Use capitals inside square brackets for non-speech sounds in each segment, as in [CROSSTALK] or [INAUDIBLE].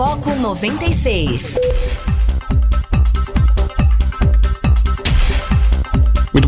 Foco 96.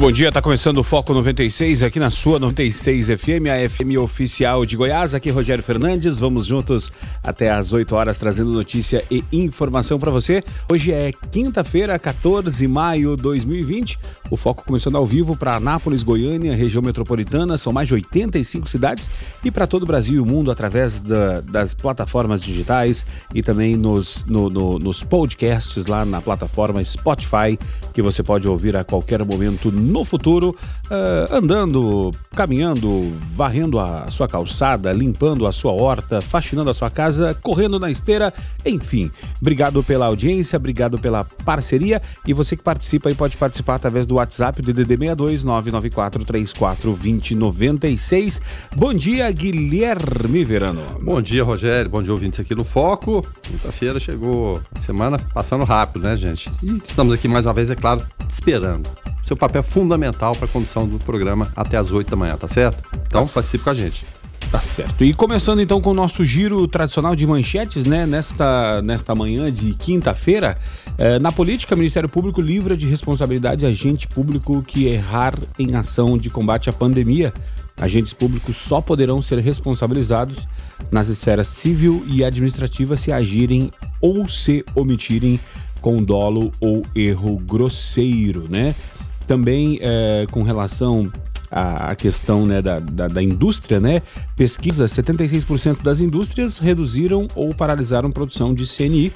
Bom dia, está começando o Foco 96 aqui na sua 96 FM, a FM oficial de Goiás. Aqui Rogério Fernandes, vamos juntos até às 8 horas trazendo notícia e informação para você. Hoje é quinta-feira, 14 de maio de 2020. O Foco começando ao vivo para Anápolis, Goiânia, região metropolitana, são mais de 85 cidades e para todo o Brasil e o mundo através da, das plataformas digitais e também nos, no, no, nos podcasts lá na plataforma Spotify, que você pode ouvir a qualquer momento no futuro, uh, andando, caminhando, varrendo a sua calçada, limpando a sua horta, faxinando a sua casa, correndo na esteira, enfim. Obrigado pela audiência, obrigado pela parceria e você que participa e pode participar através do WhatsApp do DDD 62 994 34 2096. Bom dia, Guilherme Verano. Bom dia, Rogério. Bom dia, ouvintes aqui no Foco. Quinta-feira chegou a semana passando rápido, né, gente? E estamos aqui mais uma vez, é claro, esperando seu papel é fundamental para a condução do programa até as 8 da manhã, tá certo? Então, tá participe com a gente. Tá certo. E começando então com o nosso giro tradicional de manchetes, né? Nesta, nesta manhã de quinta-feira, eh, na política, o Ministério Público livra de responsabilidade agente público que errar em ação de combate à pandemia. Agentes públicos só poderão ser responsabilizados nas esferas civil e administrativa se agirem ou se omitirem com dolo ou erro grosseiro, né? Também é, com relação à questão né, da, da, da, indústria, né? Pesquisa, 76% das indústrias reduziram ou paralisaram produção de CNI.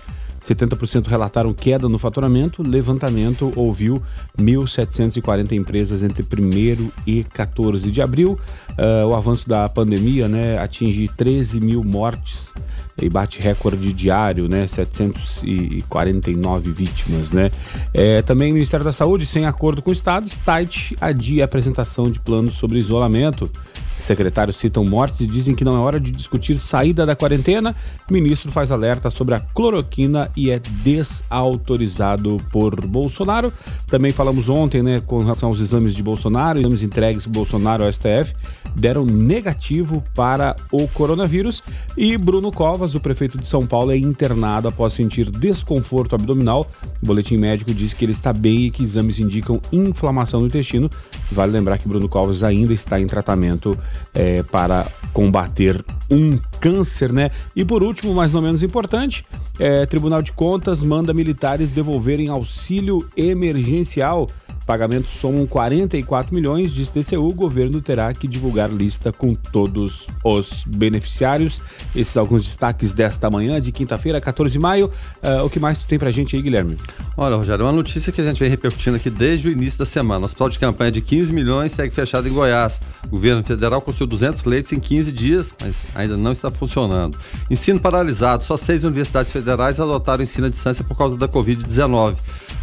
70% relataram queda no faturamento. Levantamento ouviu 1.740 empresas entre 1 e 14 de abril. Uh, o avanço da pandemia né, atinge 13 mil mortes e bate recorde diário, né? 749 vítimas, né? É, também o Ministério da Saúde, sem acordo com estados, TAIT adia a apresentação de planos sobre isolamento. Secretários citam mortes e dizem que não é hora de discutir saída da quarentena. Ministro faz alerta sobre a cloroquina e é desautorizado por Bolsonaro. Também falamos ontem, né, com relação aos exames de Bolsonaro, exames entregues Bolsonaro ao STF, deram negativo para o coronavírus. E Bruno Covas, o prefeito de São Paulo, é internado após sentir desconforto abdominal. O boletim médico diz que ele está bem e que exames indicam inflamação no intestino. Vale lembrar que Bruno Covas ainda está em tratamento é, para combater um câncer, né? E por último, mais ou menos importante, é, Tribunal de Contas manda militares devolverem auxílio emergencial Pagamentos somam 44 milhões, diz TCU. O governo terá que divulgar lista com todos os beneficiários. Esses alguns destaques desta manhã, de quinta-feira, 14 de maio. Uh, o que mais tu tem pra gente aí, Guilherme? Olha, Rogério, uma notícia que a gente vem repercutindo aqui desde o início da semana. O hospital de campanha de 15 milhões segue fechado em Goiás. O governo federal construiu 200 leitos em 15 dias, mas ainda não está funcionando. Ensino paralisado. Só seis universidades federais adotaram ensino à distância por causa da Covid-19.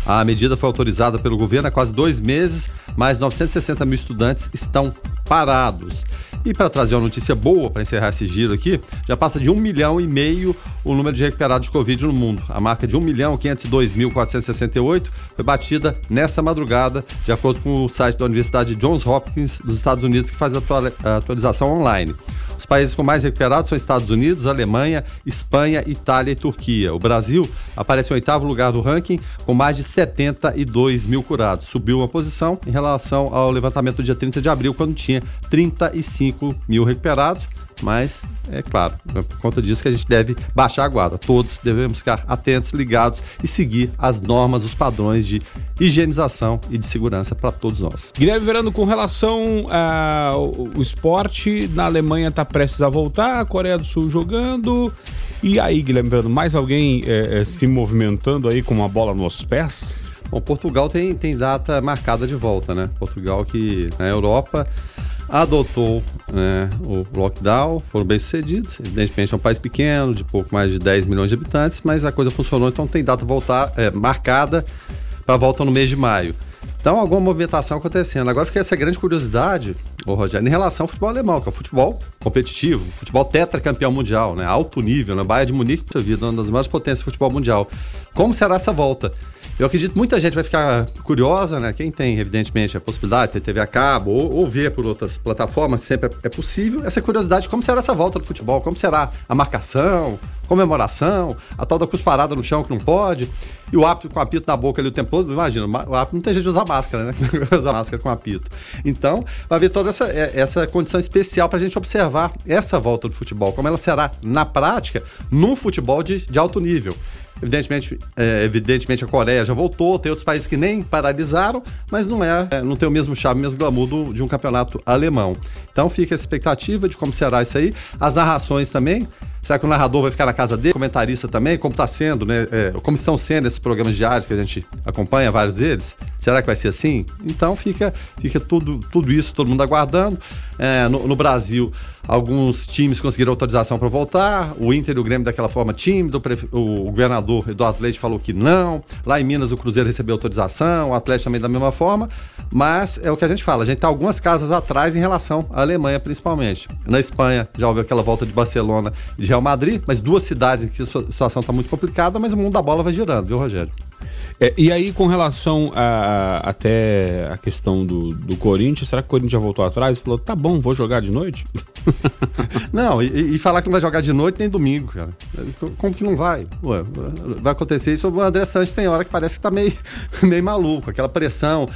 A medida foi autorizada pelo governo há quase dois meses, mas 960 mil estudantes estão parados. E para trazer uma notícia boa para encerrar esse giro aqui, já passa de um milhão e meio o número de recuperados de Covid no mundo. A marca de 1 milhão 502 mil 468 foi batida nessa madrugada, de acordo com o site da Universidade Johns Hopkins dos Estados Unidos, que faz a atualização online. Os países com mais recuperados são Estados Unidos, Alemanha, Espanha, Itália e Turquia. O Brasil aparece em oitavo lugar do ranking com mais de 72 mil curados. Subiu uma posição em relação ao levantamento do dia 30 de abril, quando tinha 35 mil recuperados mas é claro, é por conta disso que a gente deve baixar a guarda. Todos devemos ficar atentos, ligados e seguir as normas, os padrões de higienização e de segurança para todos nós. Guilherme Verano, com relação ao esporte, na Alemanha está prestes a voltar, a Coreia do Sul jogando. E aí, Guilherme Verano, mais alguém é, é, se movimentando aí com uma bola nos pés? Bom, Portugal tem, tem data marcada de volta, né? Portugal que na Europa adotou né, o lockdown, foram bem sucedidos. Evidentemente é um país pequeno, de pouco mais de 10 milhões de habitantes, mas a coisa funcionou, então tem data voltar, é, marcada para volta no mês de maio. Então, alguma movimentação acontecendo. Agora fica essa grande curiosidade, ô Rogério, em relação ao futebol alemão, que é o futebol competitivo, futebol tetracampeão mundial, né? Alto nível, né? Bayern de Munique, puxa vida, uma das maiores potências do futebol mundial. Como será essa volta? Eu acredito que muita gente vai ficar curiosa, né? Quem tem, evidentemente, a possibilidade de ter TV a cabo ou, ou ver por outras plataformas, sempre é, é possível. Essa curiosidade, como será essa volta do futebol? Como será a marcação, comemoração, a tal da cusparada no chão que não pode, e o apito com apito na boca ali o tempo todo. Imagina, o apito não tem jeito de usar máscara, né? [LAUGHS] usar máscara com apito. Então, vai haver toda essa, é, essa condição especial para a gente observar essa volta do futebol, como ela será na prática num futebol de, de alto nível. Evidentemente, é, evidentemente a Coreia já voltou, tem outros países que nem paralisaram, mas não é, é não tem o mesmo charme, o mesmo glamour do, de um campeonato alemão. Então fica essa expectativa de como será isso aí. As narrações também. Será que o narrador vai ficar na casa dele? Comentarista também? Como está sendo, né? É, como estão sendo esses programas diários que a gente acompanha, vários deles? Será que vai ser assim? Então fica, fica tudo, tudo isso, todo mundo aguardando. É, no, no, Brasil, alguns times conseguiram autorização para voltar. O Inter e o Grêmio daquela forma tímido. O, governador Eduardo Leite falou que não. Lá em Minas, o Cruzeiro recebeu autorização. O Atlético também da mesma forma. Mas é o que a gente fala. A gente está algumas casas atrás em relação à Alemanha, principalmente. Na Espanha, já houve aquela volta de Barcelona e de Real Madrid, mas duas cidades em que a situação está muito complicada, mas o mundo da bola vai girando, viu, Rogério? É, e aí, com relação a, até a questão do, do Corinthians, será que o Corinthians já voltou atrás e falou: tá bom, vou jogar de noite? [LAUGHS] não, e, e, falar que não vai jogar de noite nem domingo, cara. Como que não vai? Ué, vai acontecer isso. O André Santos tem hora que parece que tá meio, [LAUGHS] meio maluco, aquela pressão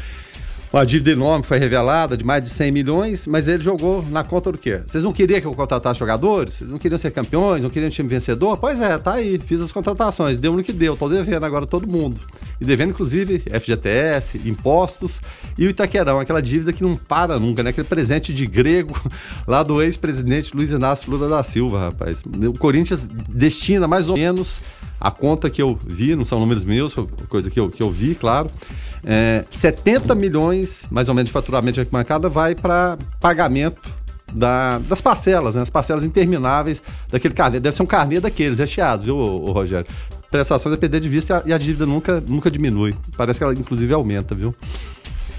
uma dívida enorme foi revelada de mais de 100 milhões, mas ele jogou na conta do quê? Vocês não queriam que eu contratasse jogadores? Vocês não queriam ser campeões? Não queriam um time vencedor? Pois é, tá aí, fiz as contratações, deu no que deu, tô devendo agora todo mundo. E devendo, inclusive, FGTS, impostos e o Itaquerão, aquela dívida que não para nunca, né? Aquele presente de grego [LAUGHS] lá do ex-presidente Luiz Inácio Lula da Silva, rapaz. O Corinthians destina mais ou menos a conta que eu vi, não são números meus, coisa que eu, que eu vi, claro. É, 70 milhões, mais ou menos, de faturamento de arquibancada vai para pagamento da, das parcelas, né? As parcelas intermináveis daquele carnê. Deve ser um carnê daqueles, recheado, viu, o Rogério? Prestações é perder de vista e a, dívida nunca, nunca diminui. Parece que ela, inclusive, aumenta, viu?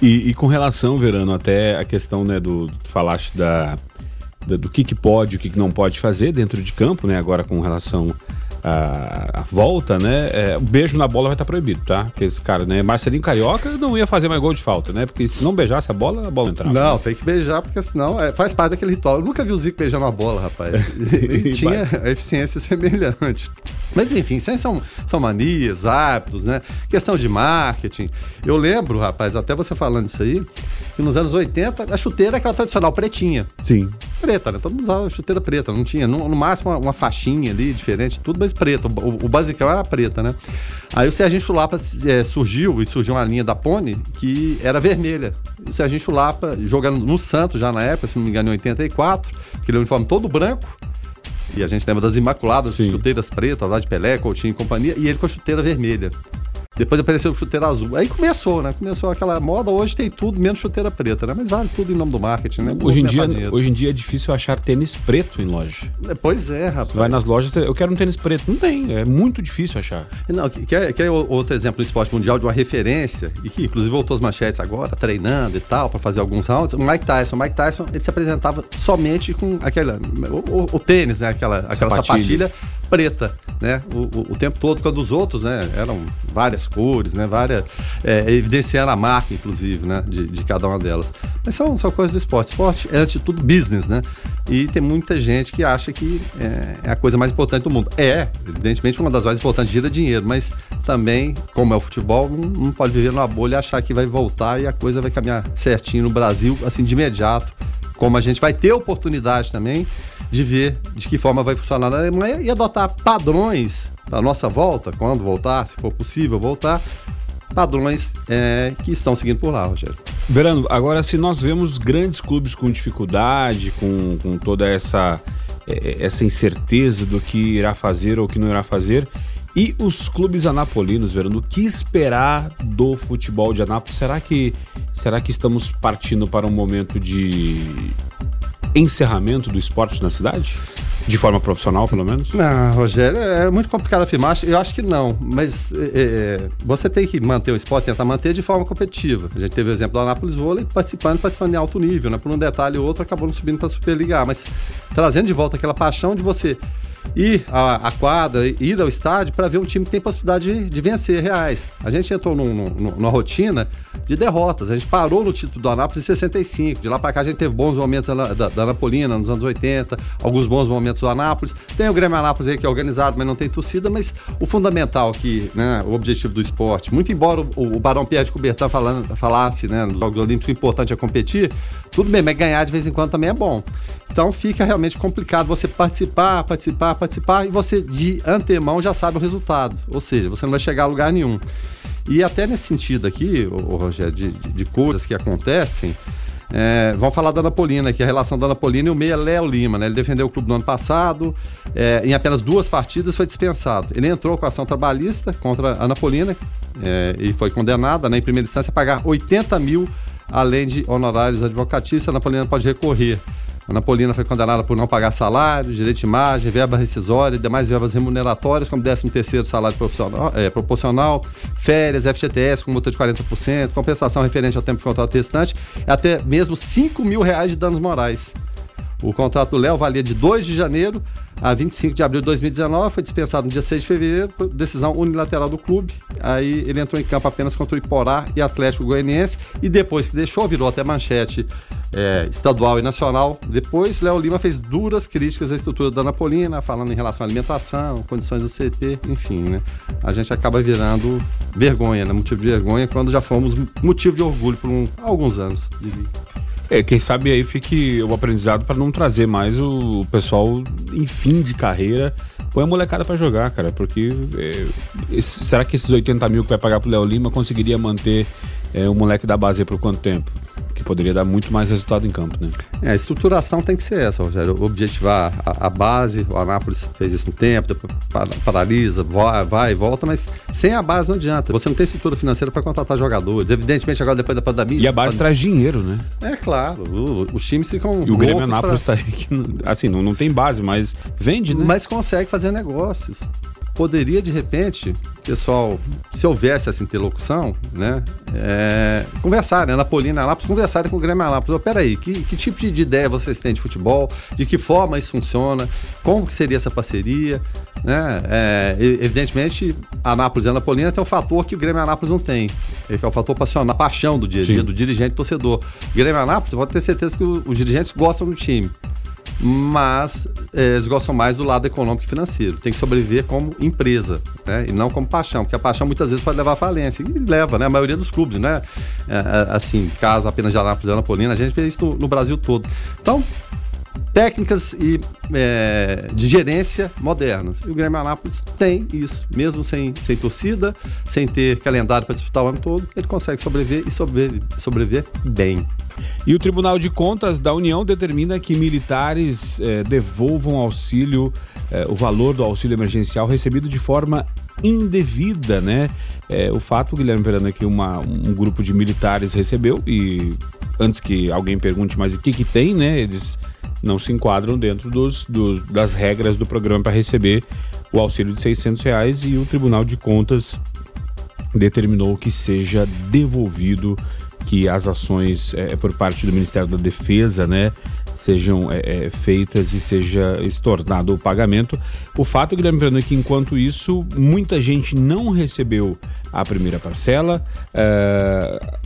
E, e com relação, Verano, até a questão, né, do. Tu falaste da, da do que, que pode e o que, que não pode fazer dentro de campo, né? Agora com relação a, a, volta, né? É, o beijo na bola vai estar proibido, tá? Porque esse cara, né? Marcelinho Carioca não ia fazer mais gol de falta, né? Porque se não beijasse a bola, a bola entrava. Não, né? tem que beijar, porque senão é, faz parte daquele ritual. Eu nunca vi o Zico beijando a bola, rapaz. [LAUGHS] e tinha eficiência semelhante. Mas enfim, isso aí são, são manias, hábitos, né? Questão de marketing. Eu lembro, rapaz, até você falando isso aí, que nos anos 80 a chuteira é aquela tradicional pretinha. Sim. Preta, né? Todo mundo usava chuteira preta, não tinha, no, no máximo uma, uma, faixinha ali, diferente, tudo, mas preta. O, o basicão era preta, né? Aí o Serginho Chulapa é, surgiu, e surgiu uma linha da Pony que era vermelha. O Serginho Chulapa jogando no Santos já na época, se não me engano, em 84, aquele uniforme todo branco, e a gente lembra das Imaculadas, Sim. chuteiras pretas lá de Pelé, Coutinho e companhia, e ele com a chuteira vermelha. Depois apareceu o chuteiro azul. Aí começou, né? Começou aquela moda. Hoje tem tudo menos chuteira preta, né? Mas vale tudo em nome do marketing, né? Hoje em, dia, hoje em dia é difícil achar tênis preto em loja. É, pois é, rapaz. Vai nas lojas, eu quero um tênis preto. Não tem, é muito difícil achar. Não, quer, quer outro exemplo do esporte mundial de uma referência, e que inclusive voltou as manchetes agora, treinando e tal, para fazer alguns rounds. O Mike Tyson. O Mike Tyson, ele se apresentava somente com aquela. O, o, o tênis, né? Aquela, aquela sapatilha, sapatilha preta, né? O, o, o, tempo todo, quando os outros, né? Eram várias cores, né? Várias, é, evidenciando a marca, inclusive, né? De, de, cada uma delas. Mas são, são coisas do esporte. Esporte é, antes de tudo, business, né? E tem muita gente que acha que é, é a coisa mais importante do mundo. É, evidentemente, uma das mais importantes gira dinheiro, mas também, como é o futebol, não, não pode viver numa bolha e achar que vai voltar e a coisa vai caminhar certinho no Brasil, assim, de imediato. Como a gente vai ter oportunidade também de ver de que forma vai funcionar na Alemanha e adotar padrões para nossa volta, quando voltar, se for possível voltar, padrões é, que estão seguindo por lá, Rogério. Verano, agora se nós vemos grandes clubes com dificuldade, com, com toda essa, é, essa incerteza do que irá fazer ou que não irá fazer, e os clubes anapolinos, Verano, o que esperar do futebol de Anápolis? Será que, será que estamos partindo para um momento de encerramento do esporte na cidade? De forma profissional, pelo menos? Não, Rogério, é muito complicado afirmar. Eu acho que não, mas é, é, você tem que manter o esporte, tentar manter de forma competitiva. A gente teve o exemplo do Anápolis Vôlei participando, participando em alto nível, né? Por um detalhe ou outro, acabou não subindo para a Superliga mas trazendo de volta aquela paixão de você ir à, à quadra, ir ao estádio para ver um time que tem possibilidade de, de vencer reais. A gente entrou num, num, numa rotina de derrotas. A gente parou no título do Anápolis em 65. De lá para cá a gente teve bons momentos da, da, da Anapolina nos anos 80, alguns bons momentos do Anápolis. Tem o Grêmio Anápolis aí que é organizado, mas não tem torcida. Mas o fundamental aqui, né, o objetivo do esporte, muito embora o, o Barão Pierre de Coubertin falando, falasse, né, no Jogos Olímpicos, o importante é competir, tudo bem, mas ganhar de vez em quando também é bom. Então fica realmente complicado você participar, participar, participar e você de antemão já sabe o resultado. Ou seja, você não vai chegar a lugar nenhum. E até nesse sentido aqui, Rogério, de, de, de, coisas que acontecem, é, vamos falar da Anapolina aqui, a relação da Anapolina e o meia Léo Lima, né? Ele defendeu o clube no ano passado, é, em apenas duas partidas foi dispensado. Ele entrou com ação trabalhista contra a Anapolina é, e foi condenada, né, em primeira instância, a pagar 80 mil, além de honorários advocatícios. A Anapolina pode recorrer. A Napolina foi condenada por não pagar salário, direito de imagem, verba rescisória e demais verbas remuneratórias, como 13º salário profissional, é, proporcional, férias, FGTS com multa de 40%, compensação referente ao tempo de contrato restante, até mesmo 5 mil reais de danos morais. O contrato do Léo valia de 2 de janeiro a 25 de abril de 2019, foi dispensado no dia 6 de fevereiro, decisão unilateral do clube. Aí ele entrou em campo apenas contra o Iporá e Atlético Goianiense e depois que deixou, virou até manchete é, estadual e nacional. Depois, Léo Lima fez duras críticas à estrutura da Napolina, falando em relação à alimentação, condições do CT, enfim, né? A gente acaba virando vergonha, né? Motivo de vergonha quando já fomos motivo de orgulho por um, alguns anos. É, quem sabe aí fique o aprendizado para não trazer mais o pessoal em fim de carreira. Põe a molecada para jogar, cara, porque é, esse, será que esses 80 mil que vai pagar pro Léo Lima conseguiria manter é, o moleque da base por quanto tempo? Que poderia dar muito mais resultado em campo, né? É, a estruturação tem que ser essa, Rogério. Objetivar a, a base, o Anápolis fez isso um tempo, depois paralisa, vai, vai e volta, mas sem a base não adianta. Você não tem estrutura financeira para contratar jogadores. Evidentemente, agora depois da pandemia. E a base traz dinheiro, né? É claro. O, os times ficam. E o Grêmio Anápolis está pra... aí que, assim, não, não tem base, mas vende, né? Mas consegue fazer negócios poderia de repente, pessoal, se houvesse essa interlocução, né, é, conversarem, né, Napolina Anápolis, conversarem com o Grêmio Anápolis. Oh, peraí, que, que tipo de, de, ideia vocês têm de futebol? De que forma isso funciona? Como que seria essa parceria? Né? É, evidentemente, Anápolis e Anapolina tem um fator que o Grêmio Anápolis não tem, que é o fator passional, a paixão do dia a dia, Sim. do dirigente torcedor. Grêmio Anápolis, pode ter certeza que os dirigentes gostam do time mas é, eles gostam mais do lado econômico e financeiro. Tem que sobreviver como empresa, né? E não como paixão, porque a paixão muitas vezes pode levar à falência. E leva, né? A maioria dos clubes, né? É, é assim, caso apenas de Anápolis e Anapolina, a gente vê isso no, no Brasil todo. Então, técnicas e é, de gerência modernas. E o Grêmio Anápolis tem isso, mesmo sem, sem torcida, sem ter calendário para disputar o ano todo, ele consegue sobreviver e sobreviver, sobreviver bem. E o Tribunal de Contas da União determina que militares é, devolvam auxílio, é, o valor do auxílio emergencial recebido de forma indevida, né? É, o fato, Guilherme Verano, é que uma, um grupo de militares recebeu e antes que alguém pergunte mais o que que tem, né? Eles não se enquadram dentro dos, dos das regras do programa para receber o auxílio de 600 reais e o Tribunal de Contas determinou que seja devolvido que as ações é, por parte do Ministério da Defesa, né, sejam é, é, feitas e seja estornado o pagamento. O fato, Guilherme Fernando, é que enquanto isso, muita gente não recebeu a primeira parcela, é,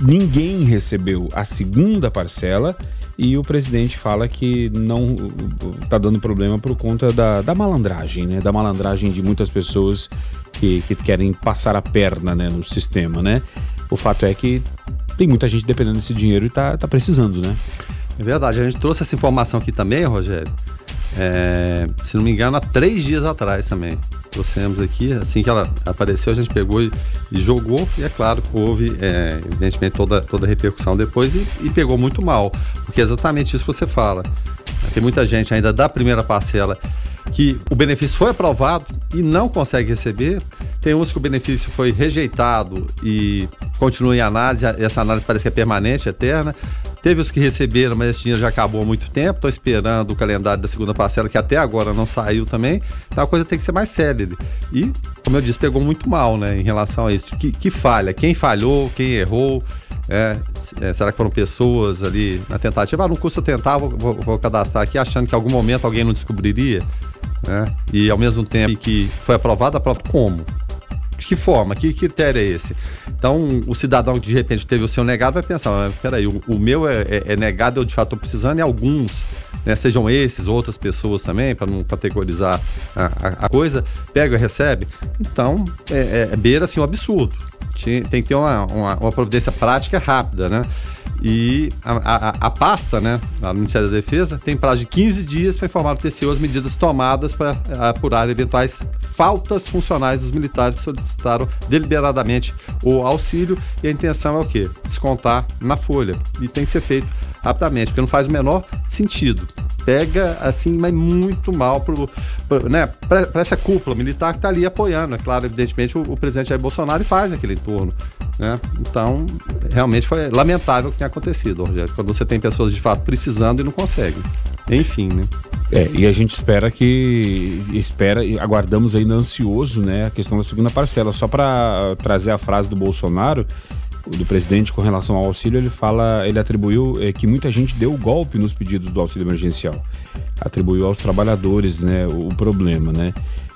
ninguém recebeu a segunda parcela e o presidente fala que não está dando problema por conta da, da malandragem, né? Da malandragem de muitas pessoas que, que querem passar a perna né, no sistema, né? O fato é que tem muita gente dependendo desse dinheiro e está tá precisando, né? É verdade. A gente trouxe essa informação aqui também, Rogério. É, se não me engano, há três dias atrás também. Trouxemos aqui, assim que ela apareceu, a gente pegou e, e jogou, e é claro houve, é, evidentemente, toda, toda a repercussão depois e, e, pegou muito mal, porque é exatamente isso que você fala. Tem muita gente ainda da primeira parcela que o benefício foi aprovado e não consegue receber. Tem uns que o benefício foi rejeitado e continua em análise, essa análise parece que é permanente, eterna. Teve os que receberam, mas esse dinheiro já acabou há muito tempo. Estou esperando o calendário da segunda parcela, que até agora não saiu também. Então a coisa tem que ser mais célere. E, como eu disse, pegou muito mal né, em relação a isso. Que, que falha? Quem falhou? Quem errou? É, é, será que foram pessoas ali na tentativa? Ah, não custa tentar, vou, vou, vou, cadastrar aqui achando que em algum momento alguém não descobriria. Né? E ao mesmo tempo que foi aprovada, aprova como? De que forma? Que critério é esse? Então, o cidadão que de repente teve o seu negado vai pensar: ah, peraí, o, o meu é, é, é, negado, eu de fato estou precisando, e alguns, né, sejam esses, outras pessoas também, para não categorizar a, a, a, coisa, pega e recebe. Então, é, é, é beira assim, um absurdo. Tem, tem que ter uma, uma, uma providência prática rápida, né? E a, a, a, pasta, né, a Ministério da Defesa, tem prazo de 15 dias para informar o TCU as medidas tomadas para apurar eventuais faltas funcionais dos militares que solicitaram deliberadamente o auxílio. E a intenção é o quê? Descontar na folha. E tem que ser feito rapidamente, porque não faz o menor sentido pega assim, mas muito mal né, para essa cúpula militar que está ali apoiando. É claro, evidentemente, o, o, presidente Jair Bolsonaro faz aquele entorno. Né? Então, realmente foi lamentável o que tem acontecido, Rogério, quando você tem pessoas de fato precisando e não conseguem. Enfim, né? É, e a gente espera que espera aguardamos ainda ansioso, né, a questão da segunda parcela. Só para trazer a frase do Bolsonaro, do presidente com relação ao auxílio, ele fala, ele atribuiu é, que muita gente deu golpe nos pedidos do auxílio emergencial. Atribuiu aos trabalhadores, né, o, o problema, né?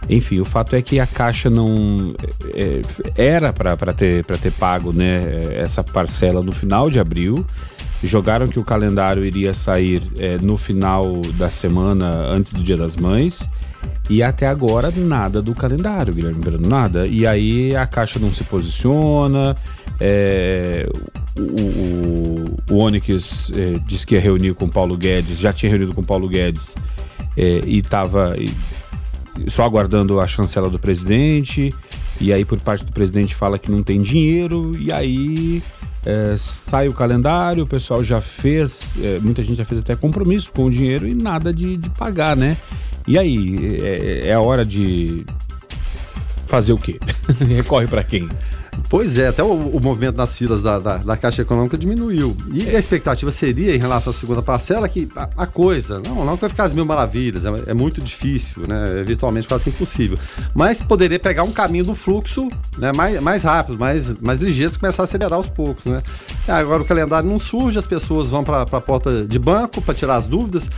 Enfim, o fato é que a Caixa não é, era para ter, ter pago né, essa parcela no final de abril. Jogaram que o calendário iria sair é, no final da semana antes do Dia das Mães. E até agora nada do calendário, Guilherme Brando, nada. E aí a Caixa não se posiciona. É, o, o, o Onyx é, disse que ia reunir com Paulo Guedes, já tinha reunido com Paulo Guedes é, e estava só aguardando a chancela do presidente. E aí, por parte do presidente, fala que não tem dinheiro. E aí é, sai o calendário, o pessoal já fez, é, muita gente já fez até compromisso com o dinheiro e nada de, de pagar, né? E aí, é, é a hora de fazer o quê? [LAUGHS] Recorre para quem? Pois é, até o, o movimento nas filas da, da, da, Caixa Econômica diminuiu. E a expectativa seria, em relação à segunda parcela, que a, a coisa, não, não vai ficar as mil maravilhas, é, é, muito difícil, né? É virtualmente quase impossível. Mas poderia pegar um caminho do fluxo né? mais, mais rápido, mais, mais ligeiro, começar a acelerar aos poucos, né? Agora o calendário não surge, as pessoas vão para a porta de banco para tirar as dúvidas,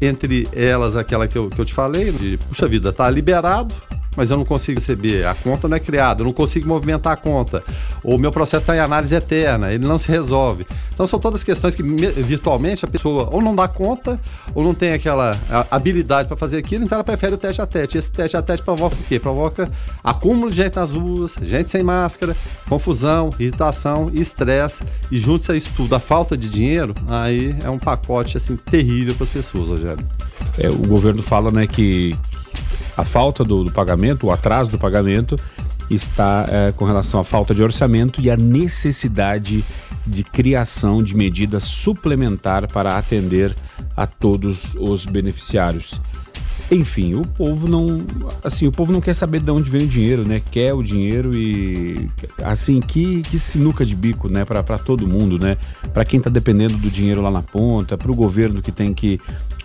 entre elas aquela que eu, que eu te falei, de, puxa vida, tá liberado, mas eu não consigo receber, a conta não é criada, eu não consigo movimentar a conta, o meu processo está em análise eterna, ele não se resolve. Então são todas questões que virtualmente a pessoa ou não dá conta, ou não tem aquela habilidade para fazer aquilo, então ela prefere o teste a teste. Esse teste a teste provoca o quê? Provoca acúmulo de gente nas ruas, gente sem máscara, confusão, irritação, estresse, e junto a isso tudo, a falta de dinheiro, aí é um pacote assim terrível para as pessoas, Rogério. É, o governo fala né, que a falta do, do pagamento, o atraso do pagamento, está é, com relação à falta de orçamento e a necessidade de criação de medida suplementar para atender a todos os beneficiários. Enfim, o povo não, assim, o povo não quer saber de onde vem o dinheiro, né? Quer o dinheiro e assim, que, que sinuca de bico, né, para todo mundo, né? Para quem está dependendo do dinheiro lá na ponta, para o governo que tem que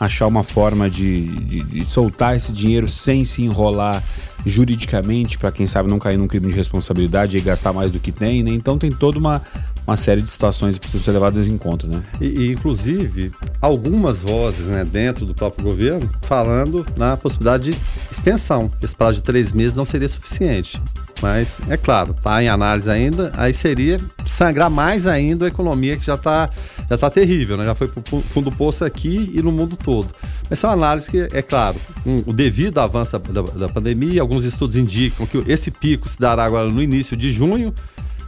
achar uma forma de, de, de soltar esse dinheiro sem se enrolar juridicamente, para quem sabe não cair num crime de responsabilidade e gastar mais do que tem, né? Então tem toda uma, uma série de situações que precisam ser levadas em conta, né? E, e, inclusive, algumas vozes né, dentro do próprio governo falando na possibilidade de extensão. Esse prazo de três meses não seria suficiente. Mas, é claro, está em análise ainda, aí seria sangrar mais ainda a economia que já está já tá terrível, né? Já foi para o fundo do poço aqui e no mundo todo. Mas é uma análise que, é claro, um, o devido avanço da, da, pandemia, alguns estudos indicam que esse pico se dará agora no início de junho,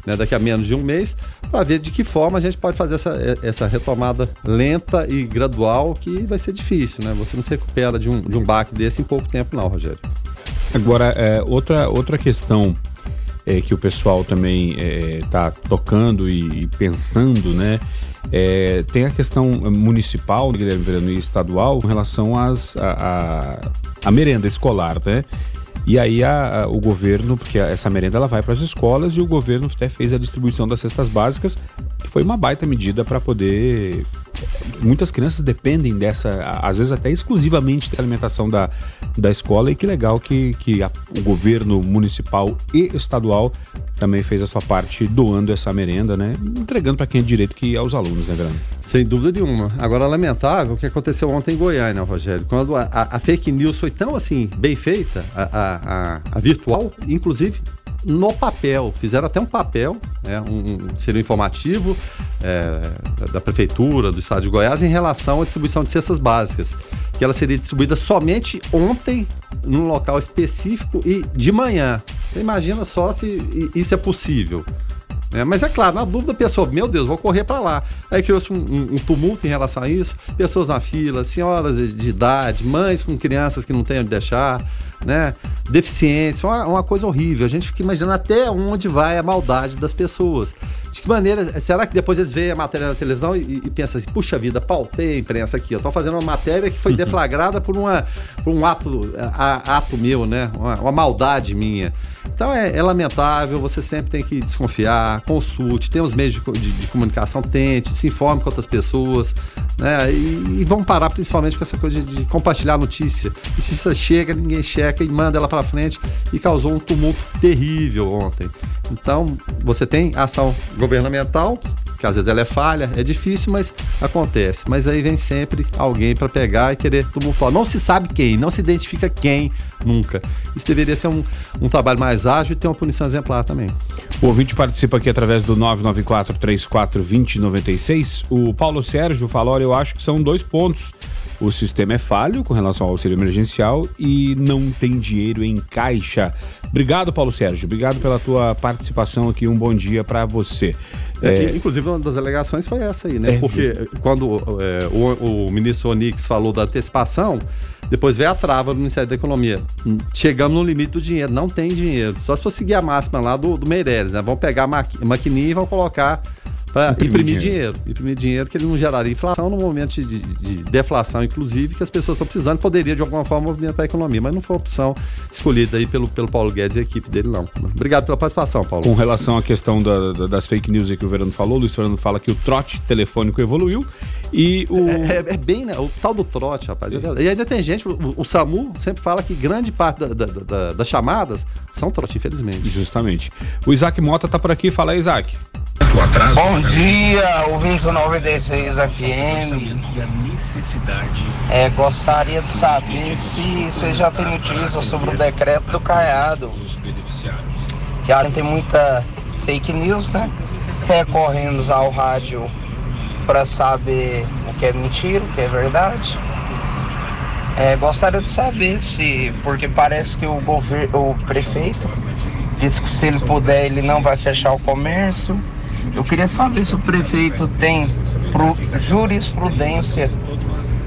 né, daqui a menos de um mês, para ver de que forma a gente pode fazer essa, essa retomada lenta e gradual, que vai ser difícil, né? Você não se recupera de um, de um baque desse em pouco tempo, não, Rogério. Agora, é, outra, outra questão é, que o pessoal também está é, tocando e, e, pensando, né? É, tem a questão municipal, Guilherme Verano, e estadual com relação às, a, a, a merenda escolar, né? E aí a, a, o governo, porque essa merenda ela vai para as escolas e o governo até fez a distribuição das cestas básicas, que foi uma baita medida para poder muitas crianças dependem dessa, às vezes até exclusivamente dessa alimentação da, da escola e que legal que, que a, o governo municipal e estadual também fez a sua parte doando essa merenda, né? Entregando para quem é direito que é aos alunos, né, Verano? Sem dúvida nenhuma. Agora, lamentável o que aconteceu ontem em Goiânia, Rogério, quando a, a, a, fake news foi tão assim, bem feita, a, a virtual, inclusive no papel. Fizeram até um papel, né, um, um informativo é, da prefeitura do estado de Goiás em relação à distribuição de cestas básicas, que ela seria distribuída somente ontem num local específico e de manhã. Você imagina só se isso é possível. É, mas é claro, na dúvida a pessoa, meu Deus, vou correr para lá. Aí criou-se um, um, um, tumulto em relação a isso, pessoas na fila, senhoras de idade, mães com crianças que não têm onde deixar né? Deficientes, uma, uma coisa horrível. A gente fica imaginando até onde vai a maldade das pessoas. De que maneira, será que depois eles veem a matéria na televisão e, e pensam assim, puxa vida, pautei a imprensa aqui, eu tô fazendo uma matéria que foi uhum. deflagrada por, uma, por um ato, a, ato meu, né? Uma, uma maldade minha. Então é, é, lamentável, você sempre tem que desconfiar, consulte, tem os meios de, de, de comunicação, tente, se informe com outras pessoas, né? E, e vamos parar principalmente com essa coisa de, de compartilhar notícia. Notícia chega, ninguém checa e manda ela para frente e causou um tumulto terrível ontem. Então, você tem ação governamental, que às vezes ela é falha, é difícil, mas acontece. Mas aí vem sempre alguém para pegar e querer tumultuar. Não se sabe quem, não se identifica quem nunca. Isso deveria ser um, um trabalho mais ágil e ter uma punição exemplar também. O ouvinte participa aqui através do 994 34 2096. O Paulo Sérgio falou: eu acho que são dois pontos. O sistema é falho com relação ao auxílio emergencial e não tem dinheiro em caixa. Obrigado, Paulo Sérgio. Obrigado pela tua participação aqui. Um bom dia para você. É, é, inclusive, uma das alegações foi essa aí, né? É, Porque justo. quando é, o, o, ministro Onix falou da antecipação, depois veio a trava do Ministério da Economia. Chegamos no limite do dinheiro, não tem dinheiro. Só se for seguir a máxima lá do, do Meirelles, né? Vão pegar a maquininha e vão colocar para imprimir, imprimir dinheiro. dinheiro. Imprimir dinheiro que ele não geraria inflação no momento de, de, deflação, inclusive, que as pessoas estão precisando, poderia de alguma forma movimentar a economia, mas não foi a opção escolhida aí pelo, pelo Paulo Guedes e a equipe dele, não. Obrigado pela participação, Paulo. Com relação à questão da, da, das fake news que o Verano falou, o Luiz Fernando fala que o trote telefônico evoluiu e o... É, é, é bem, né? O tal do trote, rapaz. É. E ainda tem gente, o, o, SAMU sempre fala que grande parte da, da, das chamadas são trote, infelizmente. Justamente. O Isaac Mota tá por aqui. Fala aí, Isaac. Bom dia, ouvintes do 96 FM. É, gostaria de saber se você já tem notícia sobre o decreto do Caiado. Já tem muita fake news, né? Recorrendo ao rádio para saber o que é mentira, o que é verdade. É, gostaria de saber se, porque parece que o governo, o prefeito disse que se ele puder ele não vai fechar o comércio. Eu queria saber se o prefeito tem jurisprudência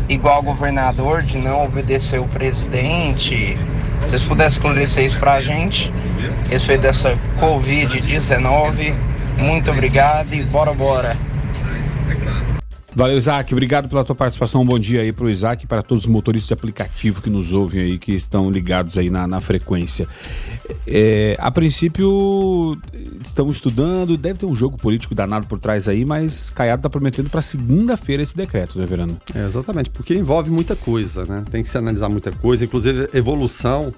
igual governador de não obedecer o presidente. Se vocês pudessem esclarecer isso pra gente, respeito dessa Covid-19. Muito obrigado e bora, bora. Valeu, Isaac. Obrigado pela tua participação. Um bom dia aí para o Isaac e para todos os motoristas de aplicativo que nos ouvem aí, que estão ligados aí na, na frequência. É, a princípio, estão estudando, deve ter um jogo político danado por trás aí, mas Caiado está prometendo para segunda-feira esse decreto, né, Verano? É, exatamente, porque envolve muita coisa, né? Tem que se analisar muita coisa, inclusive evolução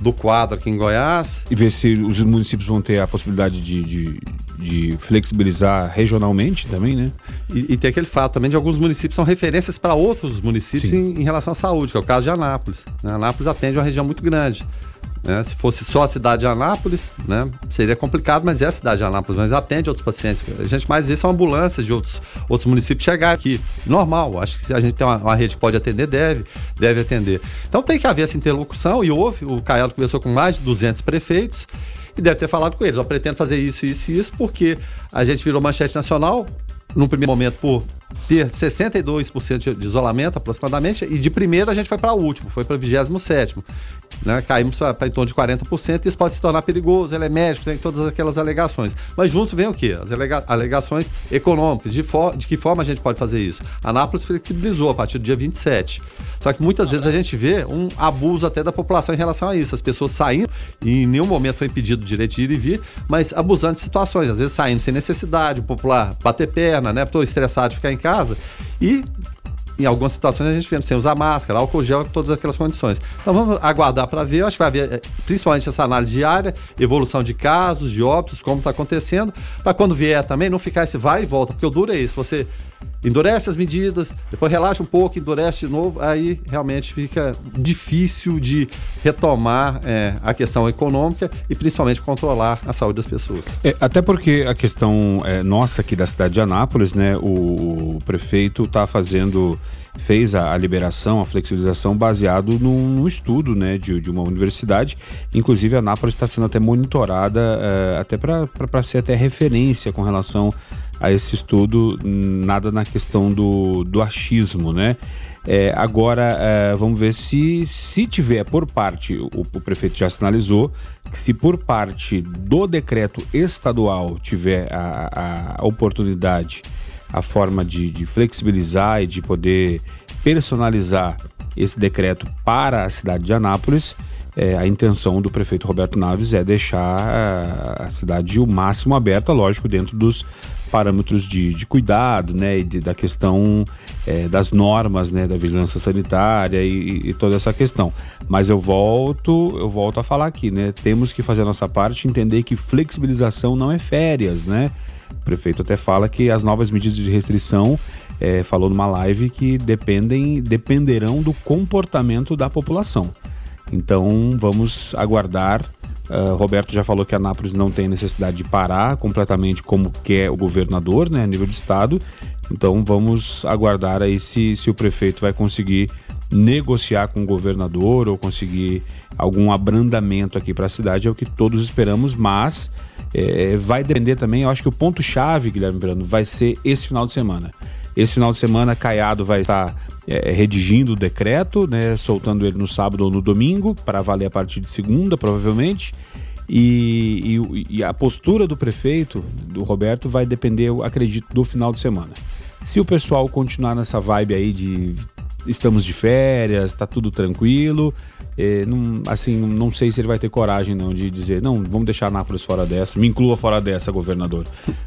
do quadro aqui em Goiás. E ver se os municípios vão ter a possibilidade de, de, de flexibilizar regionalmente também, né? E, e, tem aquele fato também de alguns municípios são referências para outros municípios em, em, relação à saúde, que é o caso de Anápolis. Né? Anápolis atende uma região muito grande. Né? Se fosse só a cidade de Anápolis, né? seria complicado, mas é a cidade de Anápolis, mas atende outros pacientes. A gente mais vê são ambulâncias de outros, outros municípios chegar aqui. Normal, acho que se a gente tem uma, uma, rede que pode atender, deve, deve atender. Então tem que haver essa interlocução e houve. O Caiado conversou com mais de 200 prefeitos e deve ter falado com eles. Eu pretendo fazer isso, isso e isso, porque a gente virou manchete nacional, num primeiro momento por ter 62% de isolamento aproximadamente, e de primeira a gente foi para o último, foi para o 27 né? Caímos para em torno de 40%, e isso pode se tornar perigoso, ele é médico, tem todas aquelas alegações. Mas junto vem o quê? As alega alegações econômicas, de, de que forma a gente pode fazer isso? A Anápolis flexibilizou a partir do dia 27. Só que muitas vezes a gente vê um abuso até da população em relação a isso. As pessoas saindo, e em nenhum momento foi impedido o direito de ir e vir, mas abusando de situações, às vezes saindo sem necessidade, o popular bater perna, né? Estou estressado de ficar em casa. E em algumas situações a gente vê sem usar máscara, álcool gel, todas aquelas condições. Então vamos aguardar para ver, eu acho que vai haver eh, principalmente essa análise diária, evolução de casos, de óbitos, como está acontecendo, para quando vier também não ficar esse vai e volta, porque o duro é isso, você endurece as medidas, depois relaxa um pouco, endurece de novo, aí realmente fica difícil de retomar é, a questão econômica e principalmente controlar a saúde das pessoas. É, até porque a questão é, nossa aqui da cidade de Anápolis, né, o, o prefeito está fazendo fez a, a, liberação, a flexibilização baseado num, num estudo né, de, de, uma universidade. Inclusive, a Anápolis está sendo até monitorada, uh, até para ser até referência com relação a esse estudo, nada na questão do, do achismo, né? É, agora, é, vamos ver se, se tiver por parte, o, o, prefeito já sinalizou, que se por parte do decreto estadual tiver a, a oportunidade, a forma de, de flexibilizar e de poder personalizar esse decreto para a cidade de Anápolis, é, a intenção do prefeito Roberto Naves é deixar a cidade o máximo aberta, lógico, dentro dos parâmetros de, de cuidado, né, e de, da questão é, das normas, né, da vigilância sanitária e, e, toda essa questão. Mas eu volto, eu volto a falar aqui, né, temos que fazer a nossa parte, entender que flexibilização não é férias, né. O prefeito até fala que as novas medidas de restrição, é, falou numa live que dependem, dependerão do comportamento da população. Então vamos aguardar Uh, Roberto já falou que a Anápolis não tem necessidade de parar completamente como quer o governador, né, a nível de estado. Então vamos aguardar aí se, se o prefeito vai conseguir negociar com o governador ou conseguir algum abrandamento aqui para a cidade, é o que todos esperamos, mas é, vai depender também, eu acho que o ponto-chave, Guilherme Verano, vai ser esse final de semana. Esse final de semana, Caiado vai estar é, redigindo o decreto, né, soltando ele no sábado ou no domingo, para valer a partir de segunda, provavelmente. E, e, e, a postura do prefeito, do Roberto, vai depender, acredito, do final de semana. Se o pessoal continuar nessa vibe aí de estamos de férias, tá tudo tranquilo. É, não, assim, não sei se ele vai ter coragem não de dizer, não, vamos deixar Nápoles fora dessa, me inclua fora dessa, governador.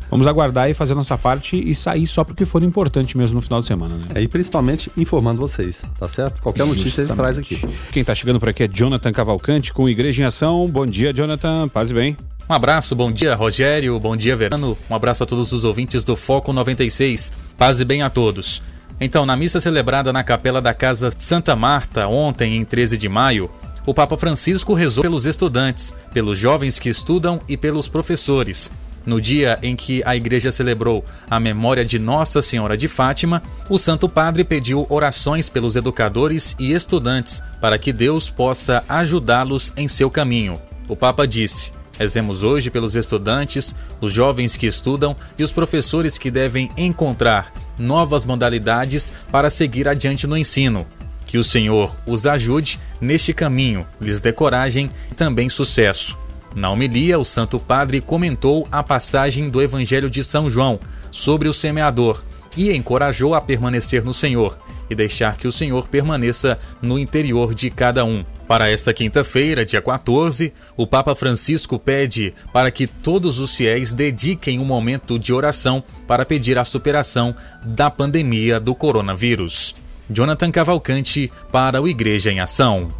Vamos aguardar e fazer a nossa parte e sair só porque for importante mesmo no final de semana, né? É, e principalmente informando vocês, tá certo? Qualquer notícia Justamente. eles traz aqui. Quem tá chegando por aqui é Jonathan Cavalcante com Igreja em Ação. Bom dia, Jonathan. Paz e bem. Um abraço, bom dia, Rogério, bom dia, Verano. Um abraço a todos os ouvintes do Foco 96. Paz e bem a todos. Então, na missa celebrada na capela da Casa Santa Marta ontem, em 13 de maio, o Papa Francisco rezou pelos estudantes, pelos jovens que estudam e pelos professores. No dia em que a igreja celebrou a memória de Nossa Senhora de Fátima, o Santo Padre pediu orações pelos educadores e estudantes para que Deus possa ajudá-los em seu caminho. O Papa disse: Rezemos hoje pelos estudantes, os jovens que estudam e os professores que devem encontrar novas modalidades para seguir adiante no ensino. Que o Senhor os ajude neste caminho, lhes dê coragem e também sucesso. Na homilia, o Santo Padre comentou a passagem do Evangelho de São João sobre o semeador e encorajou a permanecer no Senhor e deixar que o Senhor permaneça no interior de cada um. Para esta quinta-feira, dia 14, o Papa Francisco pede para que todos os fiéis dediquem um momento de oração para pedir a superação da pandemia do coronavírus. Jonathan Cavalcante para o Igreja em Ação.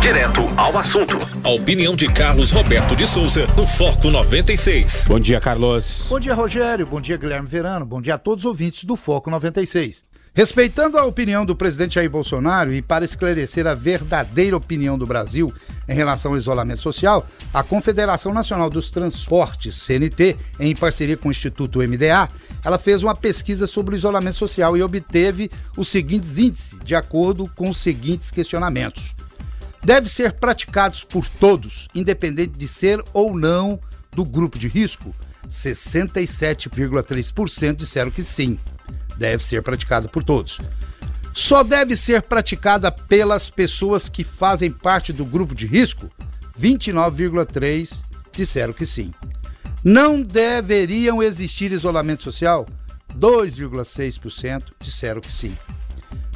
Direto ao assunto. A opinião de Carlos Roberto de Souza no Foco 96. Bom dia, Carlos. Bom dia, Rogério. Bom dia, Guilherme Verano. Bom dia a todos os ouvintes do Foco 96. Respeitando a opinião do presidente Jair Bolsonaro e para esclarecer a verdadeira opinião do Brasil em relação ao isolamento social, a Confederação Nacional dos Transportes, CNT, em parceria com o Instituto MDA, ela fez uma pesquisa sobre o isolamento social e obteve os seguintes índices, de acordo com os seguintes questionamentos. Deve ser praticados por todos, independente de ser ou não do grupo de risco? 67,3% disseram que sim deve ser praticada por todos. Só deve ser praticada pelas pessoas que fazem parte do grupo de risco? 29,3% disseram que sim. Não deveriam existir isolamento social? 2,6% disseram que sim.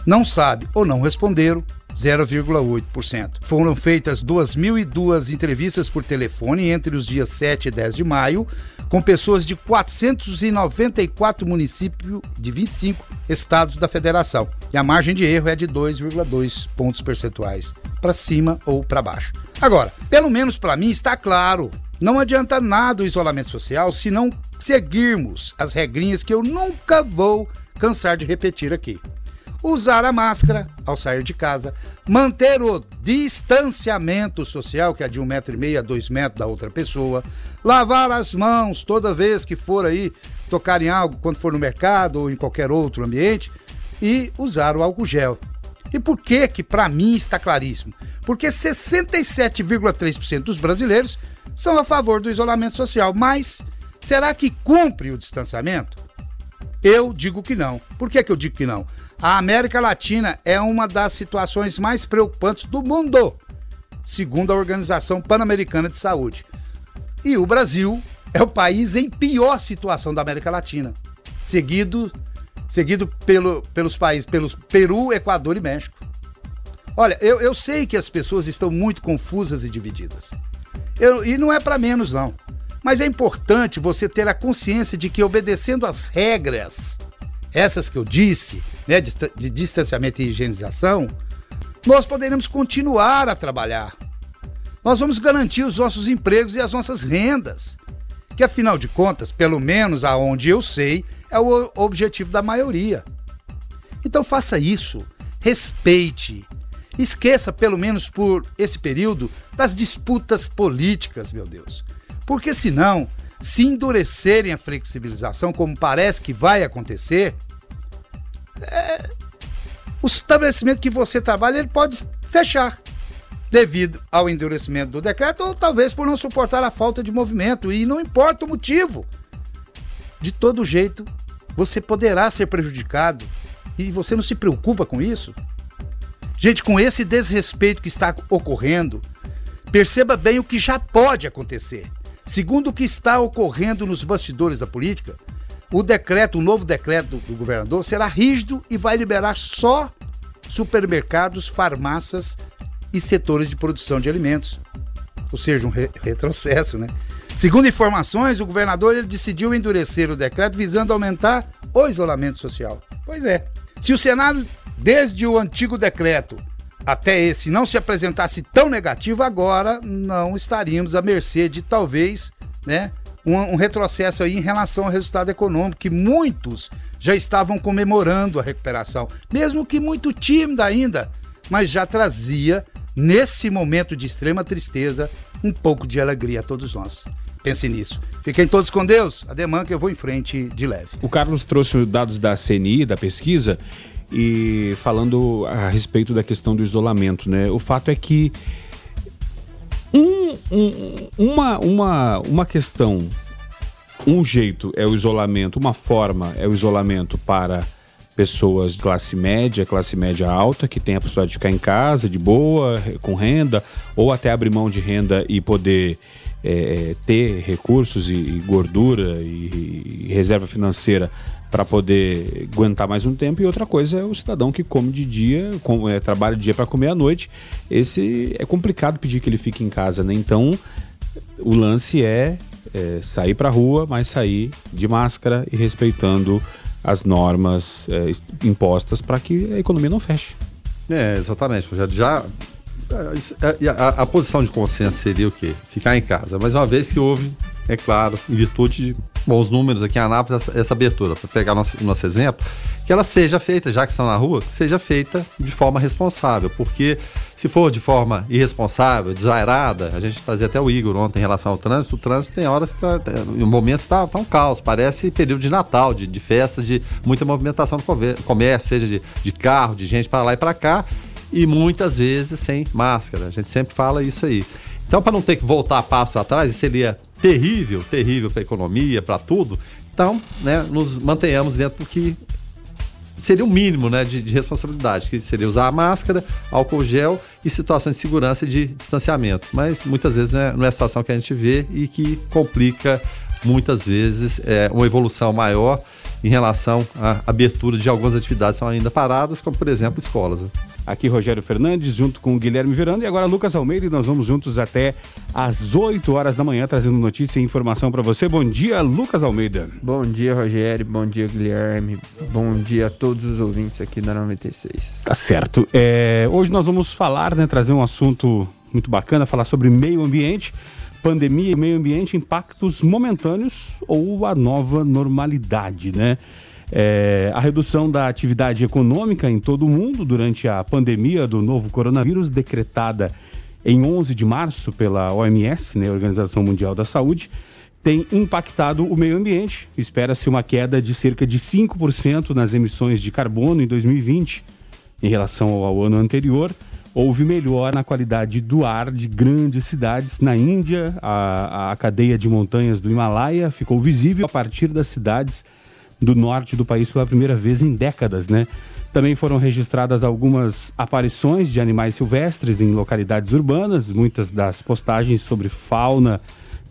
Não sabe ou não responderam? 0,8%. Foram feitas 2.002 entrevistas por telefone entre os dias 7 e 10 de maio, com pessoas de 494 municípios de 25 estados da federação. E a margem de erro é de 2,2 pontos percentuais, para cima ou para baixo. Agora, pelo menos para mim está claro, não adianta nada o isolamento social se não seguirmos as regrinhas que eu nunca vou cansar de repetir aqui usar a máscara ao sair de casa, manter o distanciamento social, que é de um metro e meio a dois metros da outra pessoa, lavar as mãos toda vez que for aí tocar em algo, quando for no mercado ou em qualquer outro ambiente, e usar o álcool gel. E por que que para mim está claríssimo? Porque 67,3% dos brasileiros são a favor do isolamento social, mas será que cumpre o distanciamento? Eu digo que não. Por que, que eu digo que não? A América Latina é uma das situações mais preocupantes do mundo, segundo a Organização Pan-Americana de Saúde. E o Brasil é o país em pior situação da América Latina, seguido seguido pelo, pelos países, pelos Peru, Equador e México. Olha, eu, eu sei que as pessoas estão muito confusas e divididas. Eu, e não é para menos, não. Mas é importante você ter a consciência de que obedecendo às regras, essas que eu disse, né, de, de distanciamento e higienização, nós poderemos continuar a trabalhar. Nós vamos garantir os nossos empregos e as nossas rendas, que afinal de contas, pelo menos aonde eu sei, é o objetivo da maioria. Então faça isso, respeite, esqueça pelo menos por esse período das disputas políticas, meu Deus. Porque senão, se endurecerem a flexibilização, como parece que vai acontecer, é, o estabelecimento que você trabalha ele pode fechar devido ao endurecimento do decreto ou talvez por não suportar a falta de movimento e não importa o motivo. De todo jeito, você poderá ser prejudicado e você não se preocupa com isso. Gente, com esse desrespeito que está ocorrendo, perceba bem o que já pode acontecer. Segundo o que está ocorrendo nos bastidores da política, o decreto, o novo decreto do, do governador será rígido e vai liberar só supermercados, farmácias e setores de produção de alimentos. Ou seja, um re retrocesso, né? Segundo informações, o governador ele decidiu endurecer o decreto visando aumentar o isolamento social. Pois é. Se o Senado, desde o antigo decreto, até esse não se apresentasse tão negativo, agora não estaríamos à mercê de talvez, né, um, um, retrocesso aí em relação ao resultado econômico, que muitos já estavam comemorando a recuperação, mesmo que muito tímida ainda, mas já trazia, nesse momento de extrema tristeza, um pouco de alegria a todos nós. Pense nisso. Fiquem todos com Deus. Ademã que eu vou em frente de leve. O Carlos trouxe dados da CNI, da pesquisa, e falando a respeito da questão do isolamento, né? O fato é que um, um, uma, uma, uma questão, um jeito é o isolamento, uma forma é o isolamento para pessoas de classe média, classe média alta, que tem a possibilidade de ficar em casa de boa, com renda, ou até abrir mão de renda e poder é, ter recursos e, e gordura e, e reserva financeira para poder aguentar mais um tempo e outra coisa é o cidadão que come de dia, com, é, trabalha de dia para comer à noite. Esse é complicado pedir que ele fique em casa, né? Então o lance é, é sair para rua, mas sair de máscara e respeitando as normas é, impostas para que a economia não feche. É, exatamente. Já, já é, a, a, a, posição de consciência seria o quê? Ficar em casa. Mas uma vez que houve, é claro, em virtude de bons números aqui em Anápolis, essa, essa abertura, para pegar nosso, nosso exemplo, que ela seja feita, já que estão na rua, que seja feita de forma responsável, porque se for de forma irresponsável, desairada, a gente fazia até o Igor ontem em relação ao trânsito, o trânsito tem horas que está, em momentos está tá um caos, parece período de Natal, de, de festas, de muita movimentação no comércio, seja de, de carro, de gente para lá e para cá, e muitas vezes sem máscara. A gente sempre fala isso aí. Então, para não ter que voltar passos atrás, isso seria terrível, terrível para a economia, para tudo. Então, né, nos mantenhamos dentro do que seria o mínimo né, de, de, responsabilidade, que seria usar a máscara, álcool gel e situações de segurança e de distanciamento. Mas muitas vezes não é, não é a situação que a gente vê e que complica muitas vezes é, uma evolução maior em relação à abertura de algumas atividades que são ainda paradas, como por exemplo escolas. Aqui Rogério Fernandes, junto com o Guilherme Verano e agora Lucas Almeida, e nós vamos juntos até às 8 horas da manhã, trazendo notícia e informação para você. Bom dia, Lucas Almeida. Bom dia, Rogério. Bom dia, Guilherme. Bom dia a todos os ouvintes aqui da 96. Tá certo. É, hoje nós vamos falar, né, trazer um assunto muito bacana, falar sobre meio ambiente pandemia e meio ambiente, impactos momentâneos ou a nova normalidade, né? É, a redução da atividade econômica em todo o mundo durante a pandemia do novo coronavírus, decretada em 11 de março pela OMS, né, Organização Mundial da Saúde, tem impactado o meio ambiente. Espera-se uma queda de cerca de 5% nas emissões de carbono em 2020 em relação ao ano anterior. Houve melhor na qualidade do ar de grandes cidades. Na Índia, a, a cadeia de montanhas do Himalaia ficou visível a partir das cidades do norte do país pela primeira vez em décadas, né? Também foram registradas algumas aparições de animais silvestres em localidades urbanas, muitas das postagens sobre fauna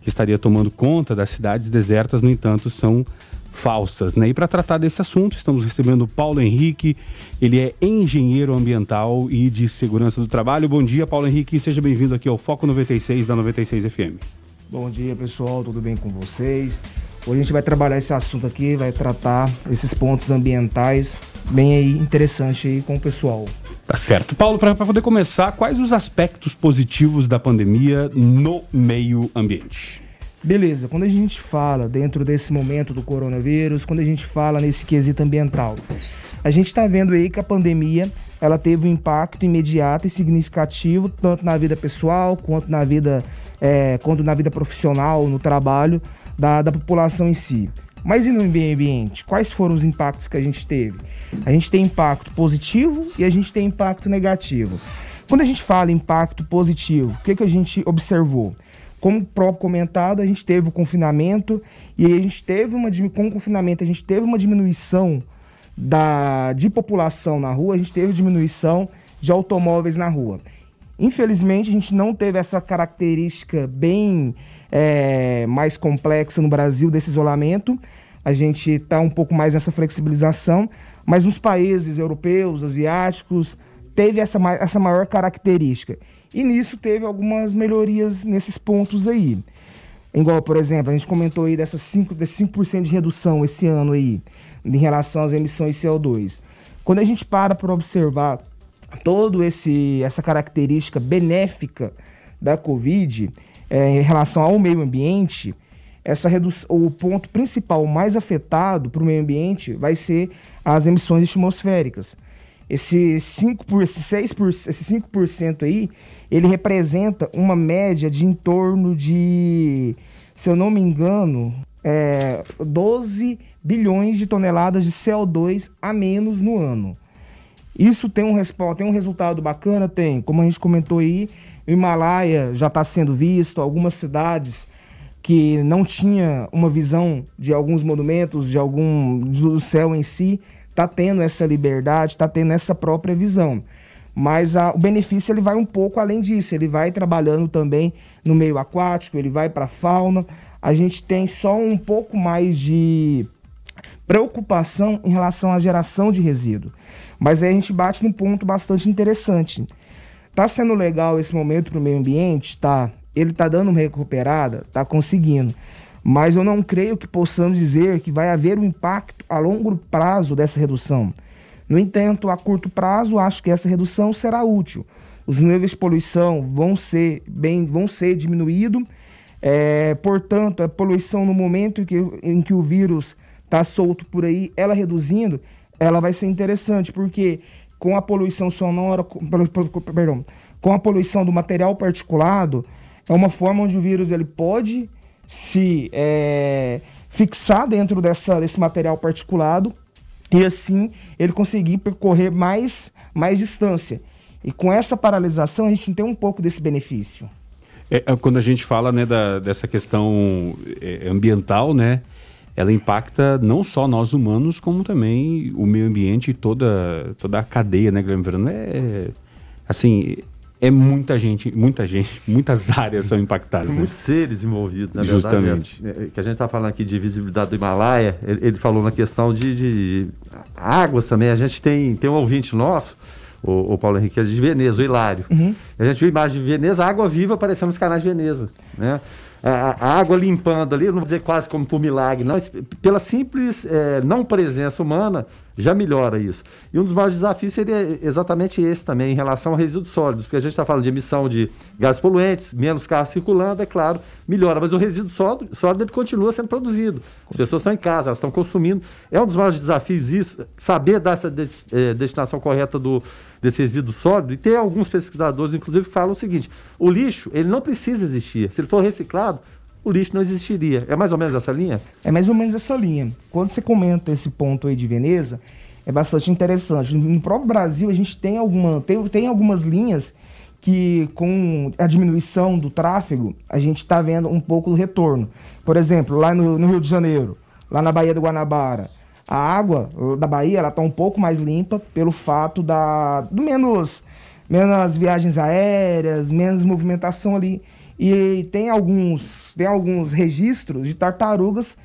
que estaria tomando conta das cidades desertas, no entanto, são falsas. Né? E para tratar desse assunto, estamos recebendo Paulo Henrique, ele é engenheiro ambiental e de segurança do trabalho. Bom dia, Paulo Henrique, seja bem-vindo aqui ao Foco 96 da 96 FM. Bom dia, pessoal, tudo bem com vocês? Hoje a gente vai trabalhar esse assunto aqui, vai tratar esses pontos ambientais bem aí interessante aí com o pessoal. Tá certo. Paulo, para poder começar, quais os aspectos positivos da pandemia no meio ambiente? Beleza, quando a gente fala dentro desse momento do coronavírus, quando a gente fala nesse quesito ambiental, a gente está vendo aí que a pandemia ela teve um impacto imediato e significativo tanto na vida pessoal quanto na vida, é, quanto na vida profissional, no trabalho da, da população em si. Mas e no meio ambiente? Quais foram os impactos que a gente teve? A gente tem impacto positivo e a gente tem impacto negativo. Quando a gente fala impacto positivo, o que, que a gente observou? Como próprio comentado, a gente teve o confinamento e a gente teve uma com o confinamento a gente teve uma diminuição da, de população na rua, a gente teve diminuição de automóveis na rua. Infelizmente, a gente não teve essa característica bem é, mais complexa no Brasil desse isolamento. A gente está um pouco mais nessa flexibilização, mas nos países europeus, asiáticos, teve essa, essa maior característica. E nisso teve algumas melhorias nesses pontos aí. Igual, por exemplo, a gente comentou aí dessas 5%, desse 5 de redução esse ano aí, em relação às emissões de CO2. Quando a gente para para observar todo esse essa característica benéfica da Covid, é, em relação ao meio ambiente, essa redução, o ponto principal mais afetado para o meio ambiente vai ser as emissões atmosféricas. Esse 5 por, 6 por, esse 5% aí, ele representa uma média de em torno de, se eu não me engano, é, 12 bilhões de toneladas de CO2 a menos no ano. Isso tem um, tem um resultado bacana? Tem. Como a gente comentou aí, o Himalaia já está sendo visto, algumas cidades que não tinha uma visão de alguns monumentos, de algum do céu em si, está tendo essa liberdade, está tendo essa própria visão. Mas a, o benefício ele vai um pouco além disso, ele vai trabalhando também no meio aquático, ele vai para a fauna. A gente tem só um pouco mais de preocupação em relação à geração de resíduo. Mas aí a gente bate num ponto bastante interessante. Tá sendo legal esse momento para o meio ambiente? Tá. Ele tá dando uma recuperada? Tá conseguindo. Mas eu não creio que possamos dizer que vai haver um impacto a longo prazo dessa redução. No entanto, a curto prazo, acho que essa redução será útil. Os níveis de poluição vão ser bem, vão ser diminuídos. É, portanto, a poluição no momento em que, em que o vírus está solto por aí, ela reduzindo, ela vai ser interessante, porque com a poluição sonora, com, perdão, com a poluição do material particulado, é uma forma onde o vírus ele pode se é, fixar dentro dessa, desse material particulado e assim ele conseguir percorrer mais, mais distância. E com essa paralisação a gente tem um pouco desse benefício. É, é quando a gente fala né, da, dessa questão é, ambiental, né? Ela impacta não só nós humanos, como também o meio ambiente e toda, toda a cadeia, né, Guilherme Verano? É, assim, é muita gente, muita gente, [LAUGHS] muitas áreas são impactadas. Né? Muitos seres envolvidos, na Justamente. verdade. É, que a gente está falando aqui de visibilidade do Himalaia, ele, ele falou na questão de, de, de, águas também. A gente tem, tem um ouvinte nosso, o, o Paulo Henrique, é de Veneza, o Hilário. Uhum. A gente viu imagem de Veneza, água viva aparecendo nos canais de Veneza. Né? A, a, água limpando ali, não vou dizer quase como por milagre, não, pela simples é, não presença humana, já melhora isso. E um dos maiores desafios seria exatamente esse também, em relação a resíduos sólidos, porque a gente está falando de emissão de gases poluentes, menos carros circulando, é claro, melhora, mas o resíduo sólido, sólido ele continua sendo produzido. As pessoas estão em casa, elas estão consumindo. É um dos maiores desafios isso, saber dar essa é, destinação correta do, desse resíduo sólido, e tem alguns pesquisadores, inclusive, que falam o seguinte, o lixo, ele não precisa existir. Se ele for reciclado, o lixo não existiria. É mais ou menos essa linha? É mais ou menos essa linha. Quando você comenta esse ponto aí de Veneza, é bastante interessante. No próprio Brasil, a gente tem, alguma, tem, tem algumas linhas que, com a diminuição do tráfego, a gente está vendo um pouco do retorno. Por exemplo, lá no, no, Rio de Janeiro, lá na Baía do Guanabara, a água da Bahia está um pouco mais limpa pelo fato da, do menos, menos viagens aéreas, menos movimentação ali. E tem alguns, tem alguns registros de tartarugas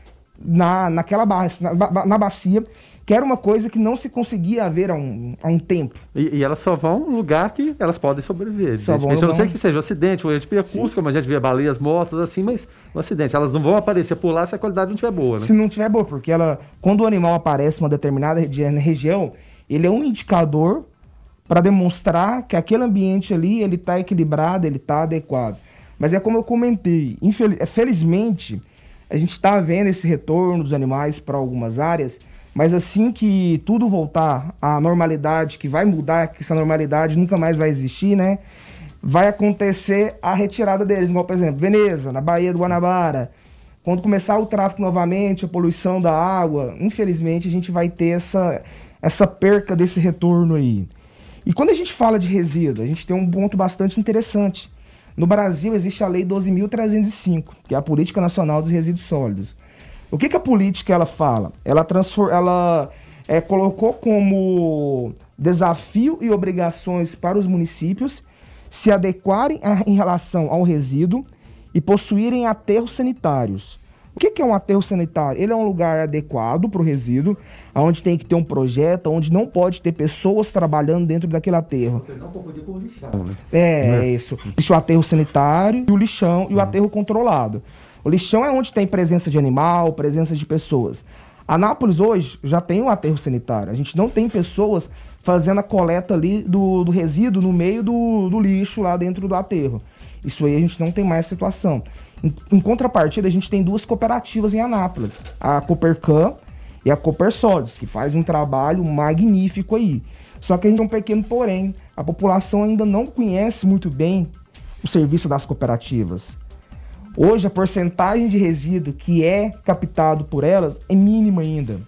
na, naquela bacia, na, na bacia, que era uma coisa que não se conseguia ver há um, há um tempo. E, e elas só vão no lugar que elas podem sobreviver. Só vão eu não sei que seja um acidente, ou de percurso, como a gente vê baleias mortas, assim, mas um acidente. Elas não vão aparecer por lá se a qualidade não estiver boa, né? Se não estiver boa, porque ela, quando o animal aparece em uma determinada região, ele é um indicador para demonstrar que aquele ambiente ali ele está equilibrado, ele está adequado. Mas é como eu comentei, felizmente a gente está vendo esse retorno dos animais para algumas áreas, mas assim que tudo voltar à normalidade, que vai mudar, que essa normalidade nunca mais vai existir, né? Vai acontecer a retirada deles, igual por exemplo, Veneza, na Baía do Guanabara. Quando começar o tráfego novamente, a poluição da água, infelizmente a gente vai ter essa, essa perca desse retorno aí. E quando a gente fala de resíduo, a gente tem um ponto bastante interessante no Brasil existe a Lei 12.305, que é a Política Nacional dos Resíduos Sólidos. O que, que a política ela fala? Ela, transfor ela é, colocou como desafio e obrigações para os municípios se adequarem a, em relação ao resíduo e possuírem aterros sanitários. O que, é um aterro sanitário? Ele é um lugar adequado para o resíduo, onde tem que ter um projeto, onde não pode ter pessoas trabalhando dentro daquele aterro. Você não confundir com o lixão, né? É, é isso. Existe o aterro sanitário e o lixão e o aterro controlado. O lixão é onde tem presença de animal, presença de pessoas. Anápolis hoje já tem um aterro sanitário. A gente não tem pessoas fazendo a coleta ali do, do resíduo no meio do, do lixo lá dentro do aterro. Isso aí a gente não tem mais situação. Em, em contrapartida, a gente tem duas cooperativas em Anápolis, a Coopercan e a Coopersólidos, que faz um trabalho magnífico aí. Só que a gente tem um pequeno porém, a população ainda não conhece muito bem o serviço das cooperativas. Hoje a porcentagem de resíduo que é captado por elas é mínima ainda.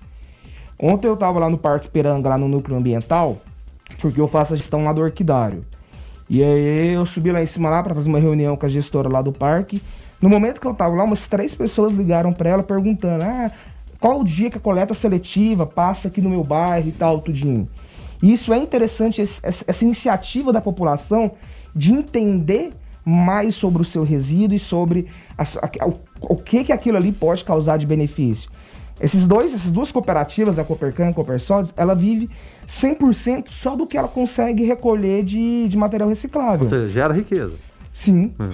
Ontem eu estava lá no Parque Peranga, lá no núcleo ambiental, porque eu faço a gestão lá do orquidário. E aí eu subi lá em cima lá para fazer uma reunião com a gestora lá do parque no momento que eu estava lá, umas três pessoas ligaram para ela perguntando: ah, qual o dia que a coleta seletiva passa aqui no meu bairro e tal, tudinho. E isso é interessante, esse, essa iniciativa da população de entender mais sobre o seu resíduo e sobre a, a, o, o, que, que aquilo ali pode causar de benefício. Esses dois, essas duas cooperativas, a Coopercan e a Coopersodes, ela vive 100% só do que ela consegue recolher de, de material reciclável. Ou seja, gera riqueza. Sim. Hum.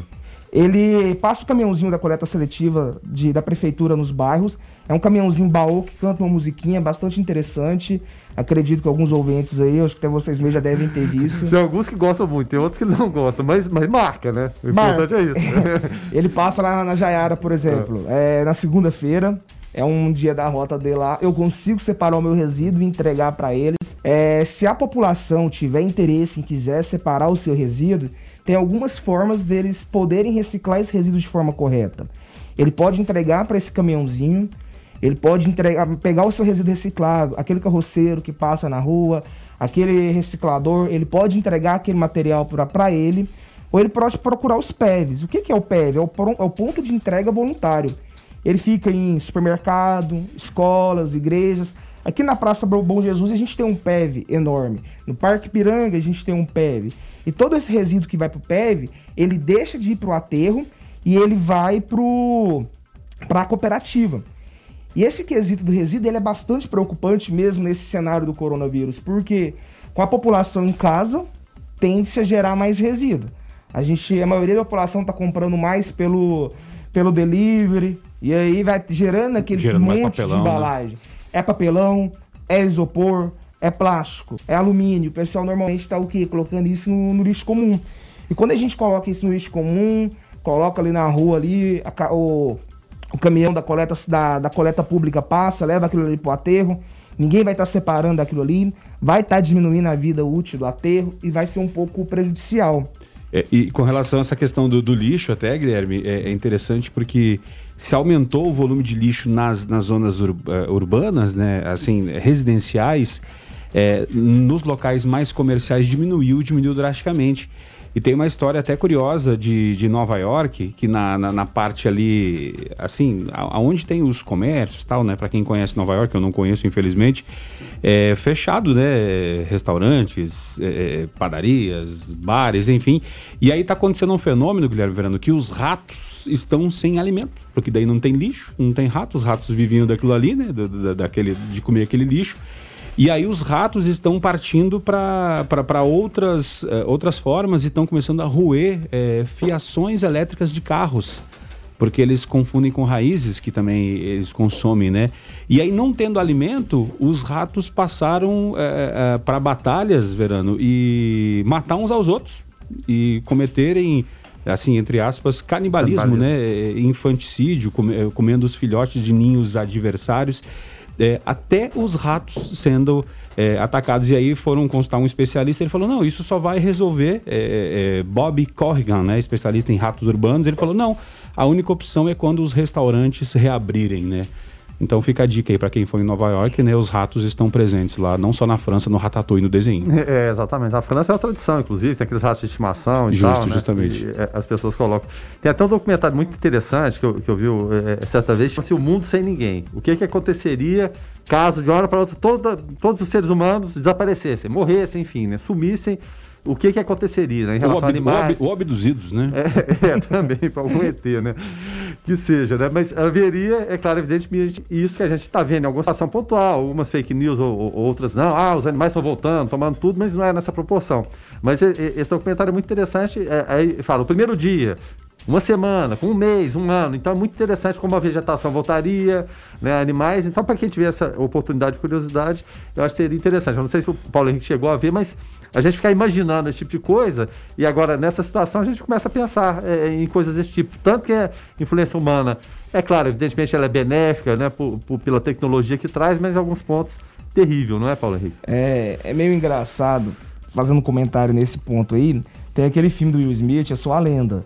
Ele passa o caminhãozinho da coleta seletiva de, da prefeitura nos bairros. É um caminhãozinho baú que canta uma musiquinha bastante interessante. Acredito que alguns ouvintes aí, acho que até vocês mesmos já devem ter visto. Tem alguns que gostam muito, tem outros que não gostam, mas, mas marca, né? O importante é isso. [LAUGHS] Ele passa lá na Jaiara, por exemplo, é. É, na segunda-feira. É um dia da rota de lá. Eu consigo separar o meu resíduo e entregar para eles. É, se a população tiver interesse em quiser separar o seu resíduo, tem algumas formas deles poderem reciclar esse resíduo de forma correta. Ele pode entregar para esse caminhãozinho, ele pode entregar, pegar o seu resíduo reciclado, aquele carroceiro que passa na rua, aquele reciclador, ele pode entregar aquele material para ele, ou ele pode procurar os PEVs. O que, que é o PEV? É o, é o ponto de entrega voluntário. ele fica em supermercado, escolas, igrejas. Aqui na Praça Bom Jesus a gente tem um PEV enorme. No Parque Piranga a gente tem um PEV. E todo esse resíduo que vai para o PEV, ele deixa de ir para o aterro e ele vai para a cooperativa. E esse quesito do resíduo ele é bastante preocupante mesmo nesse cenário do coronavírus, porque com a população em casa tende-se a gerar mais resíduo. A gente, a maioria da população está comprando mais pelo, pelo delivery, e aí vai gerando aquele gerando monte papelão, de né? embalagem. Né? É papelão, é isopor, é plástico, é alumínio. O pessoal normalmente está o quê? Colocando isso no, no, lixo comum. E quando a gente coloca isso no lixo comum, coloca ali na rua ali, a, o, o caminhão da coleta, da, da coleta pública passa, leva aquilo ali pro aterro, ninguém vai estar tá separando aquilo ali, vai estar tá diminuindo a vida útil do aterro e vai ser um pouco prejudicial. É, e com relação a essa questão do, do lixo, até, Guilherme, é, é, interessante porque se aumentou o volume de lixo nas, nas zonas ur, uh, urbanas, né, assim, residenciais, é, nos locais mais comerciais diminuiu, diminuiu drasticamente. E tem uma história até curiosa de, de Nova York, que na, na, na parte ali, assim, aonde tem os comércios tal, né? Para quem conhece Nova York, eu não conheço, infelizmente, é fechado, né? Restaurantes, é, é padarias, bares, enfim. E aí tá acontecendo um fenômeno, Guilherme Verano, que os ratos estão sem alimento. Porque daí não tem lixo, não tem ratos, os ratos viviam daquilo ali, né? Da, da, daquele, de comer aquele lixo. E aí os ratos estão partindo para outras, uh, outras formas e estão começando a roer uh, fiações elétricas de carros. Porque eles confundem com raízes que também eles consomem, né? E aí, não tendo alimento, os ratos passaram uh, eh, para batalhas, Verano, e matar uns aos outros. E cometerem assim, entre aspas, canibalismo, canibalismo. né? Infanticídio, comendo os filhotes de ninhos adversários é, até os ratos sendo é, atacados. E aí foram consultar um especialista, ele falou, não, isso só vai resolver, é, é, Bob Corrigan, né, especialista em ratos urbanos, ele falou, não, a única opção é quando os restaurantes reabrirem, né? Então fica a dica aí para quem for em Nova York, né? Os ratos estão presentes lá, não só na França, no Ratatouille, no desenho. [LAUGHS] É, exatamente. A França é uma tradição, inclusive, tem aqueles ratos de estimação e Justo, tal, né? justamente. E, é, as pessoas colocam. Tem até um documentário muito interessante que eu, que eu vi é, certa vez, chama-se O Mundo Sem Ninguém. O que, que aconteceria caso de uma hora para outra toda, todos os seres humanos desaparecessem, morressem, enfim, né? Sumissem o que, que aconteceria né, em relação a animais. Ou abduzidos, né? É, é também, para algum ET, né? Que seja, né? Mas haveria, é claro, evidentemente, isso que a gente está vendo em alguma situação pontual, umas fake news ou, ou, outras não. Ah, os animais estão voltando, tomando tudo, mas não é nessa proporção. Mas esse documentário é muito interessante. É, aí fala, o primeiro dia, uma semana, um mês, um ano. Então é muito interessante como a vegetação voltaria, né, animais. Então, para quem tiver essa oportunidade de curiosidade, eu acho que seria interessante. Eu não sei se o Paulo Henrique chegou a ver, mas a gente fica imaginando esse tipo de coisa e agora nessa situação a gente começa a pensar é, em coisas desse tipo. Tanto que é influência humana, é claro, evidentemente ela é benéfica, né, por, por, pela tecnologia que traz, mas em alguns pontos terrível, não é, Paulo Henrique? É, é meio engraçado, fazendo um comentário nesse ponto aí, tem aquele filme do Will Smith, é só a lenda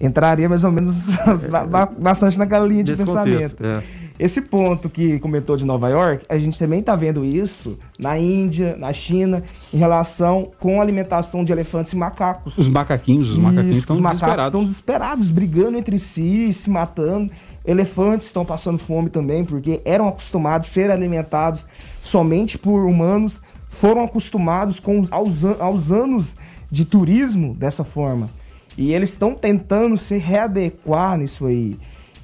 entraria mais ou menos [LAUGHS] bastante naquela linha de pensamento. Contexto, é. Esse ponto que comentou de Nova York, a gente também está vendo isso na Índia, na China, em relação com a alimentação de elefantes e macacos. Os macaquinhos, os macaquinhos estão os macacos desesperados. estão desesperados, brigando entre si, se matando. Elefantes estão passando fome também, porque eram acostumados a ser alimentados somente por humanos, foram acostumados com aos, aos anos de turismo dessa forma. E eles estão tentando se readequar nisso aí.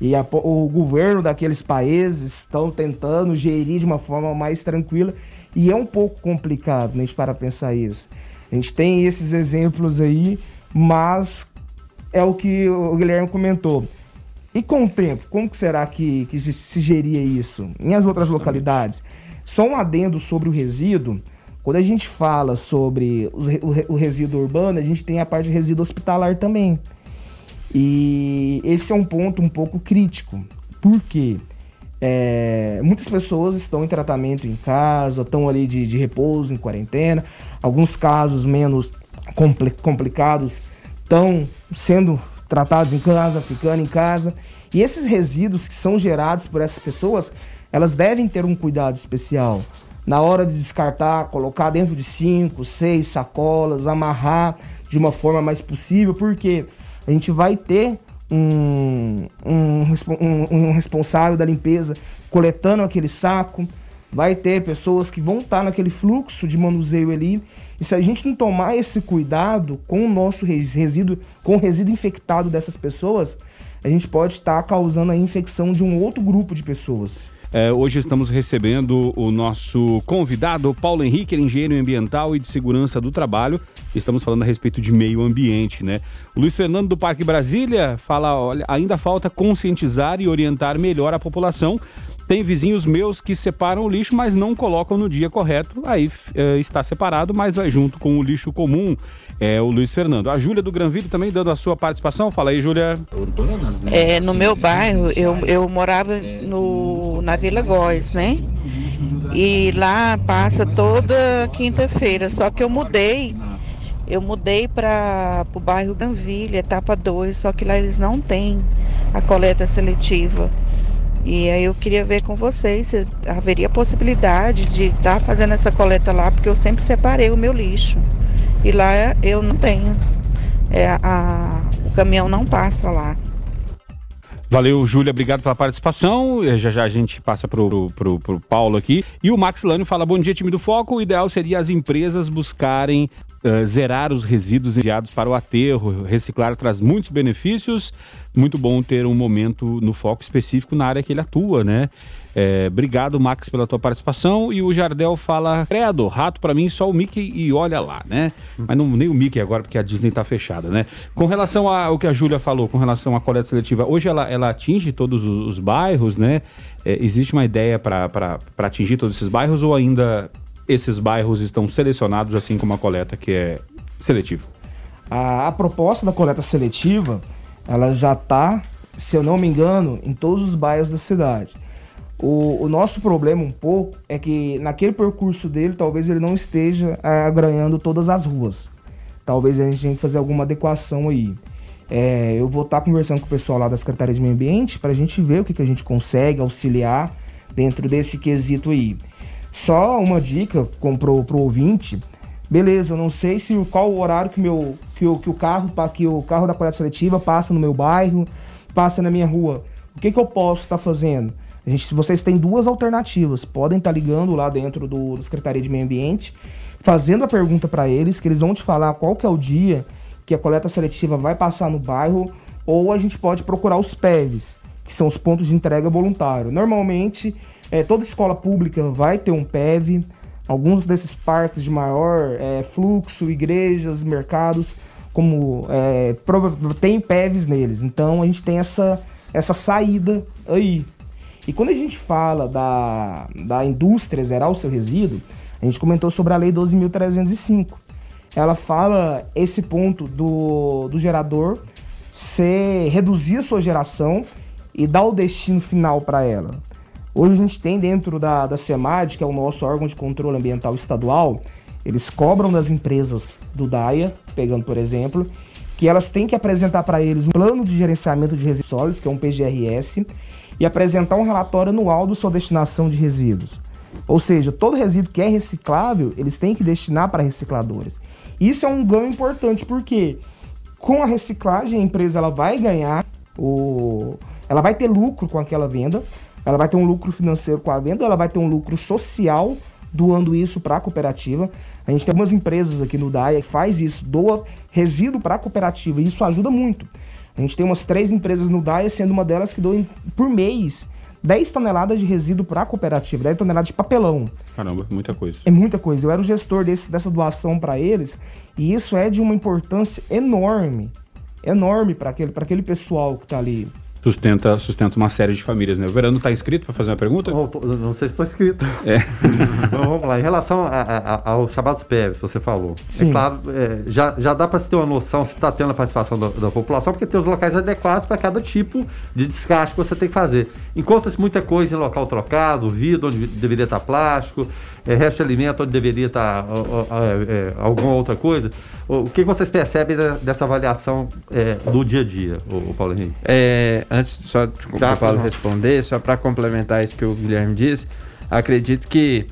E a, o governo daqueles países estão tentando gerir de uma forma mais tranquila. E é um pouco complicado né, a gente para pensar isso. A gente tem esses exemplos aí, mas é o que o Guilherme comentou. E com o tempo, como que será que, que se geria isso? Em as outras Justamente. localidades? Só um adendo sobre o resíduo. Quando a gente fala sobre o, resíduo urbano, a gente tem a parte de resíduo hospitalar também. E esse é um ponto um pouco crítico. Por quê? É, muitas pessoas estão em tratamento em casa, estão ali de, de repouso, em quarentena. Alguns casos menos compli complicados estão sendo tratados em casa, ficando em casa. E esses resíduos que são gerados por essas pessoas, elas devem ter um cuidado especial na hora de descartar, colocar dentro de cinco, seis sacolas, amarrar de uma forma mais possível, porque a gente vai ter um, um, um, um responsável da limpeza coletando aquele saco, vai ter pessoas que vão estar naquele fluxo de manuseio ali. E se a gente não tomar esse cuidado com o nosso resíduo, com o resíduo infectado dessas pessoas, a gente pode estar causando a infecção de um outro grupo de pessoas. É, hoje estamos recebendo o nosso convidado, Paulo Henrique, engenheiro ambiental e de segurança do trabalho. Estamos falando a respeito de meio ambiente, né? O Luiz Fernando do Parque Brasília fala: olha, ainda falta conscientizar e orientar melhor a população tem vizinhos meus que separam o lixo, mas não colocam no dia correto. Aí é, está separado, mas vai junto com o lixo comum. É o Luiz Fernando. A Júlia do Granville também dando a sua participação. Fala aí, Júlia. É, no meu bairro, eu, eu morava no, na Vila Góes, né? E lá passa toda quinta-feira. Só que eu mudei. Eu mudei para o bairro Granville, etapa 2, só que lá eles não têm a coleta seletiva. E aí eu queria ver com vocês se haveria possibilidade de estar tá fazendo essa coleta lá, porque eu sempre separei o meu lixo. E lá eu não tenho. É, a, o caminhão não passa lá. Valeu, Júlia, obrigado pela participação. Já já a gente passa pro, pro, pro Paulo aqui. E o Max Lânio fala: bom dia, time do Foco. O ideal seria as empresas buscarem uh, zerar os resíduos enviados para o aterro. Reciclar traz muitos benefícios. Muito bom ter um momento no foco específico na área que ele atua, né? É, obrigado, Max, pela tua participação. E o Jardel fala: Credo, rato para mim só o Mickey e olha lá, né? Mas não, nem o Mickey agora, porque a Disney tá fechada, né? Com relação ao que a Júlia falou, com relação à coleta seletiva, hoje ela, ela atinge todos os, os bairros, né? É, existe uma ideia para atingir todos esses bairros ou ainda esses bairros estão selecionados assim como a coleta que é seletiva? A, a proposta da coleta seletiva, ela já está, se eu não me engano, em todos os bairros da cidade. O, o, nosso problema um pouco é que naquele percurso dele, talvez ele não esteja é, agranhando todas as ruas. Talvez a gente tenha que fazer alguma adequação aí. É, eu vou estar tá conversando com o pessoal lá da Secretaria de Meio Ambiente para a gente ver o que, que a gente consegue auxiliar dentro desse quesito aí. Só uma dica pro, pro ouvinte. Beleza, eu não sei se qual o horário que, meu, que, o, que o carro que o carro da coleta seletiva passa no meu bairro, passa na minha rua. O que, que eu posso estar tá fazendo? A gente, vocês têm duas alternativas, podem estar tá ligando lá dentro do, da Secretaria de Meio Ambiente, fazendo a pergunta para eles, que eles vão te falar qual que é o dia que a coleta seletiva vai passar no bairro, ou a gente pode procurar os PEVs, que são os pontos de entrega voluntário. Normalmente, é, toda escola pública vai ter um PEV, alguns desses parques de maior é, fluxo, igrejas, mercados, como é, tem PEVs neles. Então a gente tem essa, essa saída aí e quando a gente fala da, da indústria zerar o seu resíduo, a gente comentou sobre a Lei 12.305. Ela fala esse ponto do, do gerador ser, reduzir a sua geração e dar o destino final para ela. Hoje a gente tem dentro da, da SEMAD, que é o nosso órgão de controle ambiental estadual, eles cobram das empresas do DAIA, pegando por exemplo, que elas têm que apresentar para eles um plano de gerenciamento de resíduos sólidos, que é um PGRS, e apresentar um relatório anual da sua destinação de resíduos. Ou seja, todo resíduo que é reciclável, eles têm que destinar para recicladores. Isso é um ganho importante porque com a reciclagem a empresa ela vai ganhar o ela vai ter lucro com aquela venda, ela vai ter um lucro financeiro com a venda, ela vai ter um lucro social doando isso para a cooperativa. A gente tem algumas empresas aqui no DAIA que faz isso, doa resíduo para a cooperativa e isso ajuda muito. A gente tem umas três empresas no DAIA, sendo uma delas que doa por mês 10 toneladas de resíduo para a cooperativa, 10 toneladas de papelão. Caramba, muita coisa. É muita coisa. Eu era o gestor desse, dessa doação para eles e isso é de uma importância enorme, enorme para aquele, aquele pessoal que está ali sustenta, sustenta uma série de famílias. Né? O Verano está inscrito para fazer uma pergunta? Oh, não sei se estou inscrito. É. [LAUGHS] vamos lá. Em relação a, a, aos chamados PEVs, você falou. É Sim. É claro, é, já, já dá para se ter uma noção se está tendo a participação da, da, população, porque tem os locais adequados para cada tipo de descarte que você tem que fazer. Encontra-se muita coisa em local trocado, vidro onde deveria estar plástico, é, resto de alimento onde deveria estar é, alguma outra coisa. O que vocês percebem dessa avaliação é, do dia a dia, o, Paulo Henrique? É, antes só de o Paulo responder, só para complementar isso que o Guilherme disse, acredito que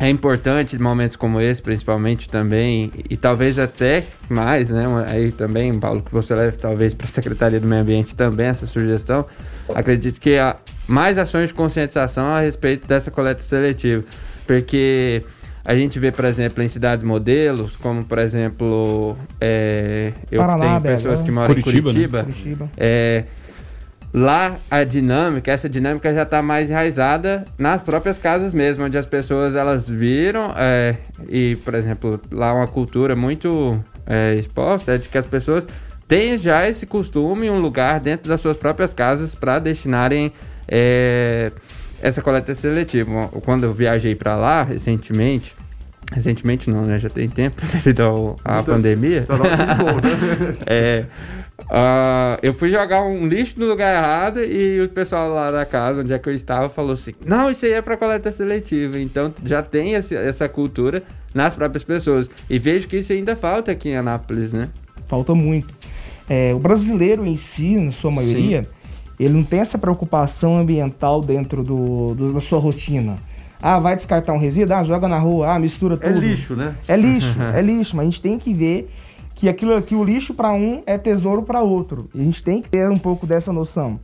é importante momentos como esse, principalmente também, e talvez até mais, né? Aí também, Paulo, que você leve talvez para a Secretaria do Meio Ambiente também essa sugestão. Acredito que há mais ações de conscientização a respeito dessa coleta seletiva, porque a gente vê, por exemplo, em cidades modelos, como por exemplo, é, eu Paraná, tenho pessoas que moram Curitiba, em Curitiba, né? Curitiba. É, Lá a dinâmica, essa dinâmica já está mais enraizada nas próprias casas mesmo, onde as pessoas elas viram é, e, por exemplo, lá uma cultura muito é, exposta é de que as pessoas têm já esse costume, um lugar dentro das suas próprias casas para destinarem é, essa coleta seletiva. Quando eu viajei para lá recentemente, recentemente não, né? Já tem tempo [LAUGHS] devido à então, pandemia. Tá bom, né? [LAUGHS] é, Uh, eu fui jogar um lixo no lugar errado e o pessoal lá da casa, onde é que eu estava, falou assim: não, isso aí é para coleta seletiva. Então já tem esse, essa cultura nas próprias pessoas. E vejo que isso ainda falta aqui em Anápolis, né? Falta muito. É, o brasileiro em si, na sua maioria, Sim. Ele não tem essa preocupação ambiental dentro do, do, da sua rotina. Ah, vai descartar um resíduo? Ah, joga na rua, ah, mistura é tudo. É lixo, né? É lixo, [LAUGHS] é lixo, mas a gente tem que ver que aquilo que o lixo para um é tesouro para outro. E a gente tem que ter um pouco dessa noção.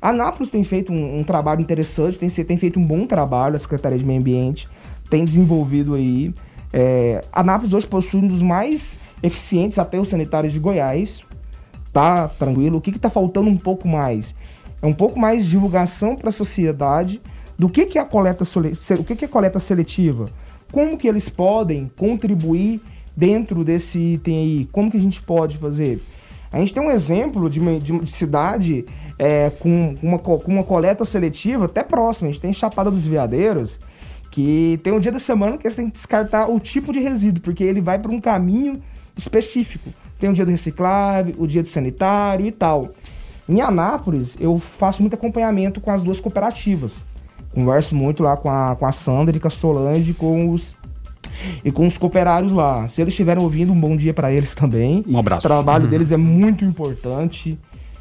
A Nápoles tem feito um, um trabalho interessante, tem, tem, feito um bom trabalho, a Secretaria de Meio Ambiente tem desenvolvido aí. É, a Nápoles hoje possui um dos mais eficientes aterros sanitários de Goiás. Tá tranquilo. O que está faltando um pouco mais? É um pouco mais de divulgação para a sociedade do que, que é a coleta o que, que é coleta seletiva, como que eles podem contribuir dentro desse item aí, como que a gente pode fazer? A gente tem um exemplo de, uma, de, de cidade é, com, uma, com uma coleta seletiva até próxima. A gente tem Chapada dos Veadeiros, que tem um dia da semana que eles têm que descartar o tipo de resíduo, porque ele vai para um caminho específico. Tem o dia do reciclável, o dia do sanitário e tal. Em Anápolis, eu faço muito acompanhamento com as duas cooperativas. Converso muito lá com a, com a Sandra e com a Solange, com os e com os cooperários lá. Se eles estiverem ouvindo, um bom dia para eles também. Um abraço. O trabalho uhum. deles é muito importante,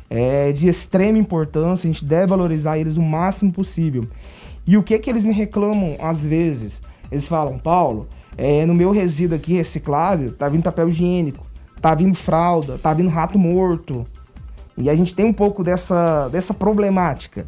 é de extrema importância, a gente deve valorizar eles o máximo possível. E o que que eles me reclamam às vezes? Eles falam, Paulo, é, no meu resíduo aqui reciclável, tá vindo papel higiênico, tá vindo fralda, tá vindo rato morto. E a gente tem um pouco dessa, dessa problemática.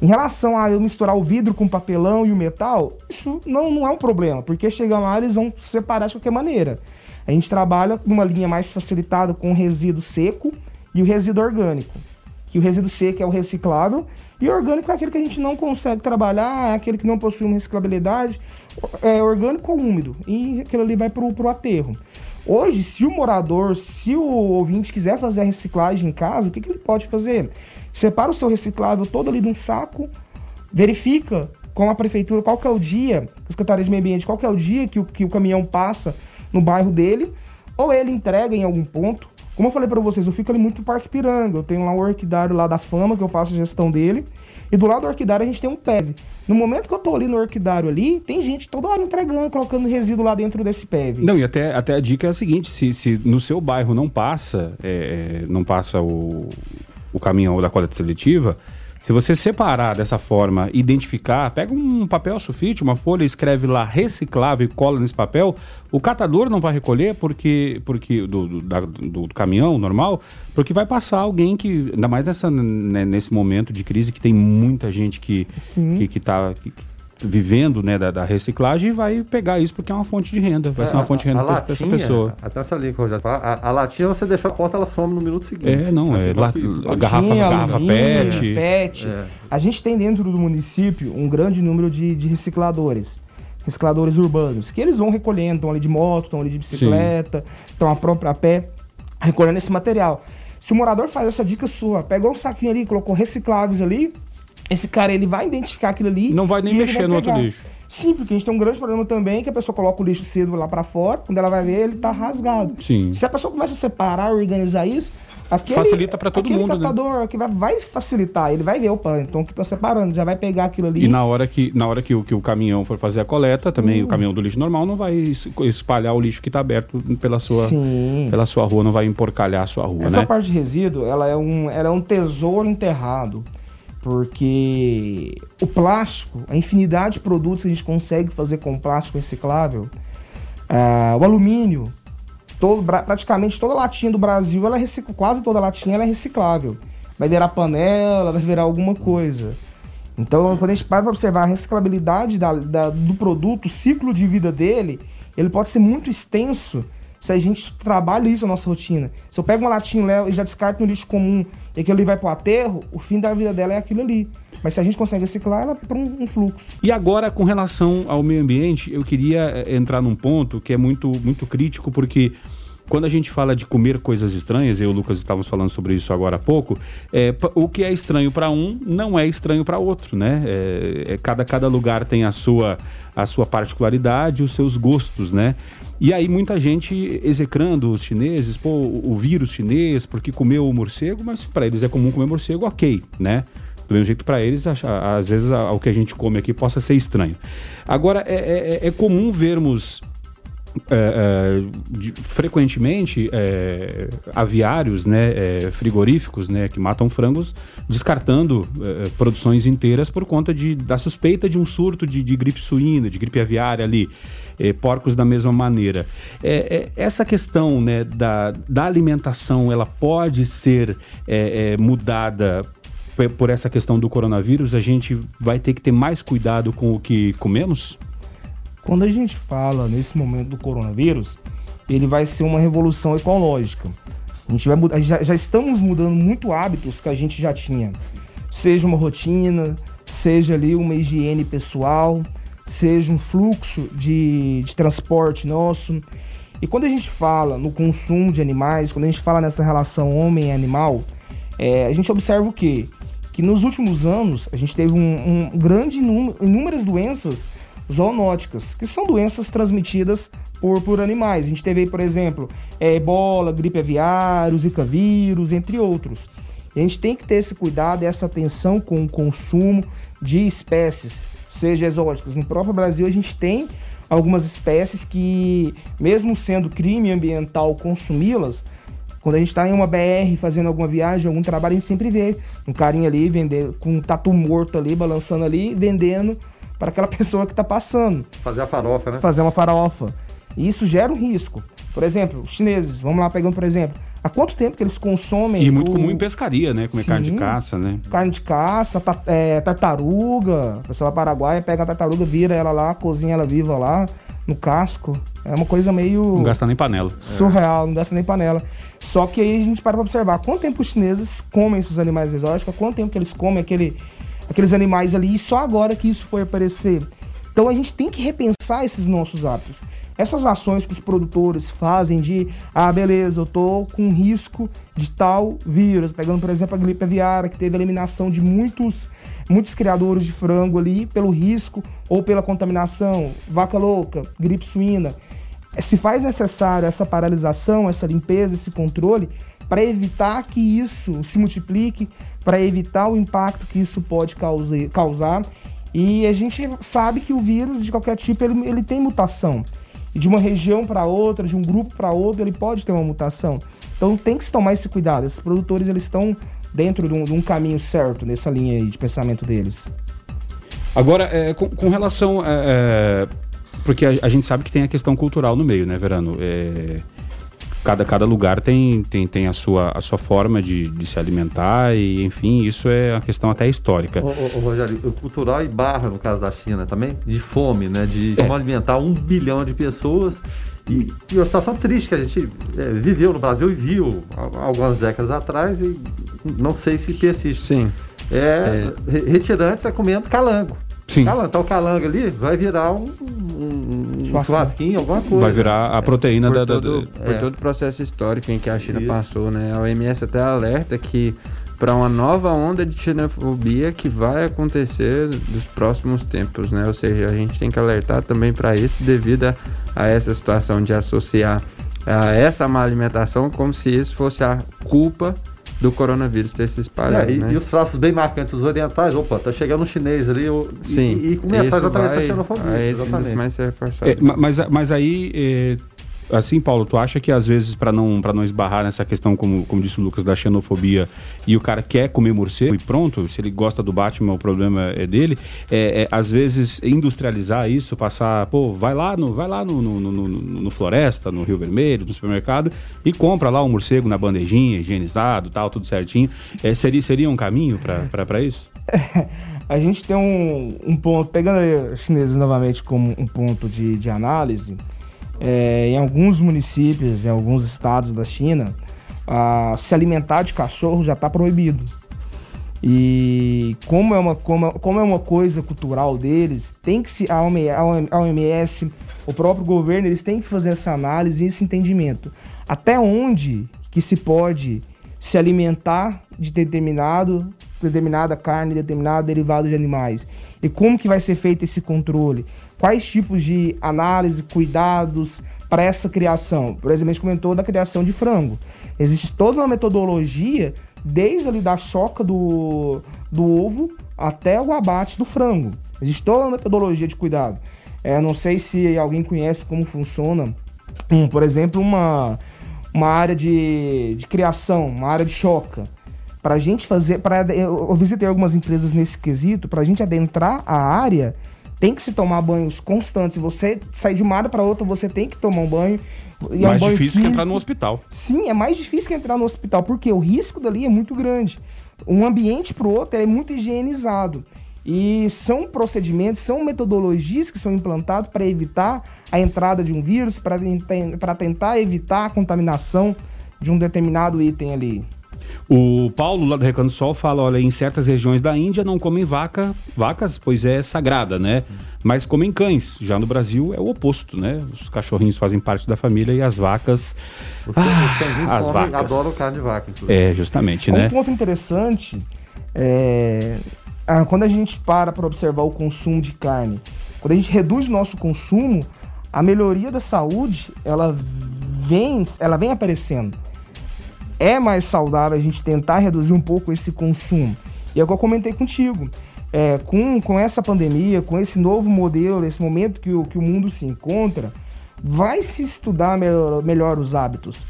Em relação a eu misturar o vidro com o papelão e o metal, isso não, não é um problema, porque chegando lá eles vão separar de qualquer maneira. A gente trabalha numa linha mais facilitada com o resíduo seco e o resíduo orgânico. Que o resíduo seco é o reciclável e orgânico é aquele que a gente não consegue trabalhar, é aquele que não possui uma reciclabilidade. É orgânico ou úmido. E aquilo ali vai para o aterro. Hoje, se o morador, se o ouvinte quiser fazer a reciclagem em casa, o que, que ele pode fazer? Separa o seu reciclável todo ali de um saco, verifica com a prefeitura qual que é o dia, a Secretaria de Meio Ambiente, qual que é o dia que o, que o caminhão passa no bairro dele, ou ele entrega em algum ponto. Como eu falei para vocês, eu fico ali muito no Parque Piranga, eu tenho lá um orquidário lá da Fama, que eu faço gestão dele, e do lado do orquidário a gente tem um PEV. No momento que eu tô ali no orquidário ali, tem gente toda hora entregando, colocando resíduo lá dentro desse PEV. Não, e até, até a dica é a seguinte, se, se no seu bairro não passa, é, não passa o, o caminhão da coleta seletiva, se você separar dessa forma, identificar, pega um papel sulfite, uma folha, escreve lá reciclável e cola nesse papel, o catador não vai recolher porque, porque do, do, da, do caminhão normal, porque vai passar alguém que, ainda mais nessa, né, nesse momento de crise que tem muita gente que, que, que, tá, que, vivendo né, da, da, reciclagem e vai pegar isso porque é uma fonte de renda. Vai é, ser uma fonte de renda para essa pessoa. Até essa linha que o Rogério fala, a, a, latinha você deixa a porta, ela some no minuto seguinte. É, não, é la, latinha, garrafa, garrafa PET. PET. É. A gente tem dentro do município um grande número de, de recicladores. Recicladores urbanos, que eles vão recolhendo, estão ali de moto, estão ali de bicicleta, estão a própria a pé, recolhendo esse material. Se o morador faz essa dica sua, pegou um saquinho ali, colocou recicláveis ali, esse cara ele vai identificar aquilo ali. Não vai nem mexer vai no outro lixo. Sim, porque a gente tem um grande problema também que a pessoa coloca o lixo cedo lá para fora, quando ela vai ver, ele tá rasgado. Sim. Se a pessoa começa a separar, organizar isso, aquele, facilita para todo aquele mundo. Né? catador né? que vai, vai, facilitar, ele vai ver, opa, então que tá separando, já vai pegar aquilo ali. E na hora que, na hora que, o, que o caminhão for fazer a coleta, Sim. também o caminhão do lixo normal não vai espalhar o lixo que tá aberto pela sua, pela sua rua, não vai emporcalhar a sua rua, Essa né? parte de resíduo, ela é um, ela é um tesouro enterrado Porque o plástico, a infinidade de produtos que a gente consegue fazer com plástico reciclável, uh, o alumínio, todo, praticamente toda latinha do Brasil, ela é quase toda latinha ela é reciclável. Vai virar panela, vai virar alguma coisa. Então, quando a gente para para observar a reciclabilidade da, da, do produto, o ciclo de vida dele, ele pode ser muito extenso se a gente trabalha isso na nossa rotina. Se eu pego uma latinha e já descarto no lixo comum e aquilo ali vai para o aterro, o fim da vida dela é aquilo ali. Mas se a gente consegue reciclar, ela para um, um, fluxo. E agora, com relação ao meio ambiente, eu queria eh, entrar num ponto que é muito, muito crítico, porque quando a gente fala de comer coisas estranhas, eu e o Lucas estávamos falando sobre isso agora há pouco, é, o que é estranho para um não é estranho para outro, né? É, é, cada, cada lugar tem a sua, a sua particularidade, os seus gostos, né? E aí muita gente execrando os chineses, pô, o vírus chinês, porque comeu o morcego, mas para eles é comum comer morcego, ok, né? Do mesmo jeito para eles, às vezes o que a gente come aqui possa ser estranho. Agora, é, é, é comum vermos é, é, de, frequentemente é, aviários, né, é, frigoríficos, né, que matam frangos, descartando é, produções inteiras por conta de, da suspeita de um surto de, de gripe suína, de gripe aviária ali, porcos da mesma maneira. essa questão né, da, da alimentação, ela pode ser mudada por essa questão do coronavírus? A gente vai ter que ter mais cuidado com o que comemos? Quando a gente fala nesse momento do coronavírus, ele vai ser uma revolução ecológica. A gente vai já, já estamos mudando muito hábitos que a gente já tinha. Seja uma rotina, seja ali uma higiene pessoal, seja um fluxo de, de transporte nosso. E quando a gente fala no consumo de animais, quando a gente fala nessa relação homem-animal, é, a gente observa o quê? Que nos últimos anos a gente teve um, um grande número, inúmeras doenças zoonóticas, que são doenças transmitidas por, por animais. A gente teve por exemplo, é, ebola, gripe aviária, zika vírus, entre outros. E a gente tem que ter esse cuidado essa atenção com o consumo de espécies, seja exóticas. No próprio Brasil a gente tem algumas espécies que, mesmo sendo crime ambiental consumi-las, quando a gente está em uma BR fazendo alguma viagem, algum trabalho, a gente sempre vê um carinha ali vendendo, com um tatu morto ali, balançando ali, vendendo para aquela [LAUGHS] pessoa que está passando. Fazer a farofa, né? Fazer uma farofa. E isso gera um risco. Por exemplo, os chineses, vamos lá pegando por exemplo, há quanto tempo que eles consomem. E muito o... comum em pescaria, né? Comer Sim, carne de caça, né? Carne de caça, é, tartaruga. O pessoal paraguaia pega a tartaruga, vira ela lá, cozinha ela viva lá, no casco. É uma coisa meio. Não gasta nem panela. Surreal, é. não gasta nem panela. Só que aí a gente para pra observar quanto tempo os chineses comem esses animais exóticos, quanto tempo que eles comem aquele aqueles animais ali, e só agora que isso foi aparecer. Então a gente tem que repensar esses nossos hábitos. Essas ações que os produtores fazem de, ah, beleza, eu tô com risco de tal vírus, pegando, por exemplo, a gripe aviária, que teve a eliminação de muitos, muitos criadores de frango ali pelo risco ou pela contaminação, vaca louca, gripe suína. Se faz necessário essa paralisação, essa limpeza, esse controle, para evitar que isso se multiplique, para evitar o impacto que isso pode causar. E a gente sabe que o vírus, de qualquer tipo, ele, ele tem mutação. E de uma região para outra, de um grupo para outro, ele pode ter uma mutação. Então tem que se tomar esse cuidado. Esses produtores eles estão dentro de um, de um caminho certo nessa linha de pensamento deles. Agora, é, com, com, relação. É, é porque a, a, gente sabe que tem a questão cultural no meio, né, Verano? É, cada, cada lugar tem, tem, tem a, sua, a sua forma de, de se alimentar e, enfim, isso é uma questão até histórica. Ô, ô, ô Rogério, o cultural e barra, no caso da China também, de fome, né? De é. alimentar um bilhão de pessoas e, e uma situação triste que a gente é, viveu no Brasil e viu algumas décadas atrás e não sei se persiste. Sim. É, é. retirantes é comendo calango. Sim. Calango, tá o calango ali, vai virar um, um, um churrasquinho, alguma coisa. Vai virar a proteína por da, todo, da, Por é. todo o processo histórico em que a China Isso. passou, né? A OMS até alerta que para uma nova onda de xenofobia que vai acontecer nos próximos tempos, né? Ou seja, a gente tem que alertar também para isso devido a, a, essa situação de associar a essa má alimentação como se isso fosse a culpa do coronavírus ter se espalhado. É, e, né? e, os traços bem marcantes dos orientais, opa, tá chegando um chinês ali eu, Sim, e, e começar exatamente vai, essa xenofobia. Aí exatamente. mais se reforçado. É, mas, mas aí. Assim, Paulo, tu acha que às vezes, para não, não esbarrar nessa questão, como, como disse o Lucas, da xenofobia, e o cara quer comer morcego e pronto, se ele gosta do Batman, o problema é dele, é, é às vezes industrializar isso, passar, pô, vai lá no, vai lá no, no, no, no Floresta, no Rio Vermelho, no supermercado, e compra lá um morcego na bandejinha, higienizado, tal, tudo certinho. É, seria, seria um caminho para isso? [LAUGHS] a gente tem um, um ponto, pegando os chineses novamente como um ponto de, de análise, é, em alguns municípios, em alguns estados da China, se alimentar de cachorro já está proibido. E como é, uma, como, como é uma coisa cultural deles, tem que se a OMS, o próprio governo, eles têm que fazer essa análise e esse entendimento. Até onde que se pode se alimentar de determinado determinada carne, determinado derivado de animais. E como que vai ser feito esse controle? Quais tipos de análise, cuidados para essa criação? Por exemplo, a gente comentou da criação de frango. Existe toda uma metodologia, desde ali da choca do, do ovo até o abate do frango. Existe toda uma metodologia de cuidado. É, não sei se alguém conhece como funciona, um, por exemplo, uma, uma área de, de criação, uma área de choca para a gente fazer, para eu visitei algumas empresas nesse quesito, para a gente adentrar a área, tem que se tomar banhos constantes. Se você sair de uma área para outra, você tem que tomar um banho. E mais é um difícil que entrar no hospital. Sim, é mais difícil que entrar no hospital, porque o risco dali é muito grande. Um ambiente para o outro é muito higienizado. E são procedimentos, são metodologias que são implantados para evitar a entrada de um vírus, para tentar evitar a contaminação de um determinado item ali. O Paulo, lá do Recanto Sol, fala: olha, em certas regiões da Índia não comem vaca, vacas, pois é sagrada, né? Mas comem cães. Já no Brasil é o oposto, né? Os cachorrinhos fazem parte da família e as vacas. Os, ah, as comem, vacas. adoram carne de vaca, inclusive. É, justamente, um né? Um ponto interessante é. Quando a gente para para observar o consumo de carne, quando a gente reduz o nosso consumo, a melhoria da saúde ela vem, ela vem aparecendo é mais saudável a gente tentar reduzir um pouco esse consumo. E é o que eu comentei contigo. É, com, com essa pandemia, com esse novo modelo, esse momento que o, que o mundo se encontra, vai se estudar melhor, melhor os hábitos.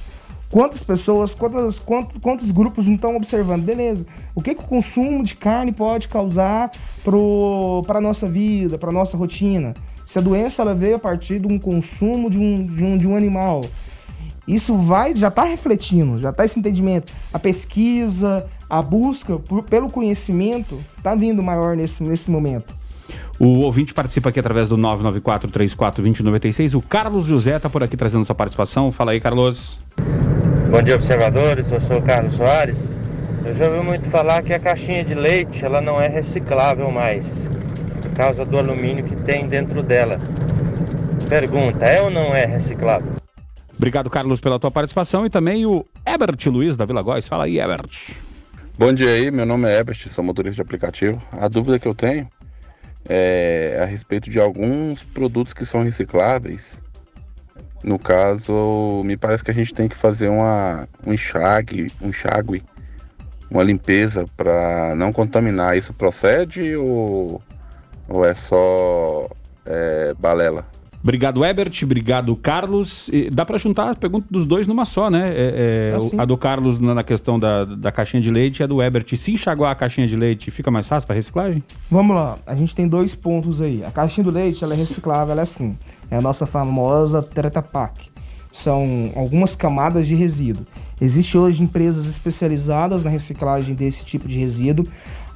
Quantas pessoas, quantas, quantos, quantos grupos não estão observando? Beleza, o que, que o consumo de carne pode causar para a nossa vida, para a nossa rotina? Se a doença ela veio a partir de um consumo de um, de um, de um animal, isso vai, já está refletindo, já está esse entendimento. A pesquisa, a busca por, pelo conhecimento está vindo maior nesse, nesse momento. O ouvinte participa aqui através do 994-34-2096. O Carlos José está por aqui trazendo sua participação. Fala aí, Carlos. Bom dia, observadores. Eu sou o Carlos Soares. Eu já ouvi muito falar que a caixinha de leite ela não é reciclável mais, por causa do alumínio que tem dentro dela. Pergunta: é ou não é reciclável? Obrigado, Carlos, pela tua participação e também o Ebert Luiz da Vila Góis. Fala aí, Ebert. Bom dia aí, meu nome é Ebert, sou motorista de aplicativo. A dúvida que eu tenho é a respeito de alguns produtos que são recicláveis. No caso, me parece que a gente tem que fazer uma, um enxague, um enxágue, uma limpeza para não contaminar. Isso procede ou, ou é só é, balela? Obrigado, Ebert. Obrigado, Carlos. E dá para juntar as perguntas dos dois numa só, né? É, é, assim. A do Carlos na questão da, da caixinha de leite e a do Ebert. Se enxaguar a caixinha de leite, fica mais fácil para reciclagem? Vamos lá. A gente tem dois pontos aí. A caixinha do leite ela é reciclável, ela é assim. É a nossa famosa Treta Pak. São algumas camadas de resíduo. Existem hoje empresas especializadas na reciclagem desse tipo de resíduo.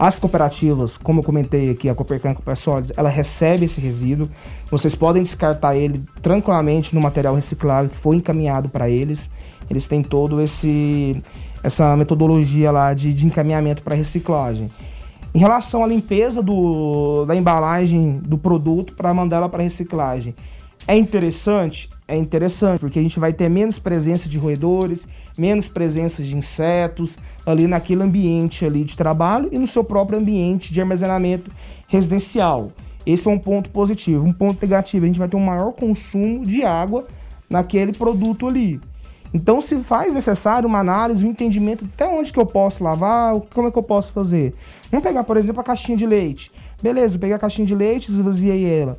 As cooperativas, como eu comentei aqui, a Copercan Copersólides, ela recebe esse resíduo. Vocês podem descartar ele tranquilamente no material reciclável que foi encaminhado para eles. Eles têm todo esse essa metodologia lá de, de encaminhamento para reciclagem. Em relação à limpeza do, da embalagem do produto para mandá-la para reciclagem, é interessante? É interessante, porque a gente vai ter menos presença de roedores, menos presença de insetos ali naquele ambiente ali de trabalho e no seu próprio ambiente de armazenamento residencial. Esse é um ponto positivo. Um ponto negativo, a gente vai ter um maior consumo de água naquele produto ali. Então, se faz necessário uma análise, um entendimento até onde que eu posso lavar, como é que eu posso fazer. Vamos pegar, por exemplo, a caixinha de leite. Beleza, eu peguei a caixinha de leite, esvaziei ela.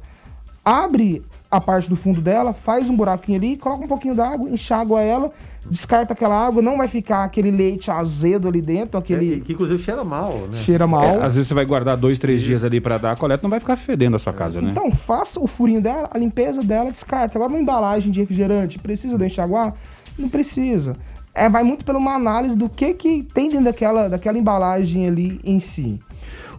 Abre a parte do fundo dela, faz um buraquinho ali, coloca um pouquinho d'água, enxágua ela, descarta aquela água, não vai ficar aquele leite azedo ali dentro, aquele... É, que inclusive cheira mal, né? Cheira mal. É, às vezes você vai guardar dois, três dias ali para dar a coleta, não vai ficar fedendo a sua casa, né? Então, faça o furinho dela, a limpeza dela, descarta. Agora, uma embalagem de refrigerante, precisa de enxaguar? Não precisa. É, vai muito pela uma análise do que, que tem dentro daquela, daquela embalagem ali em si.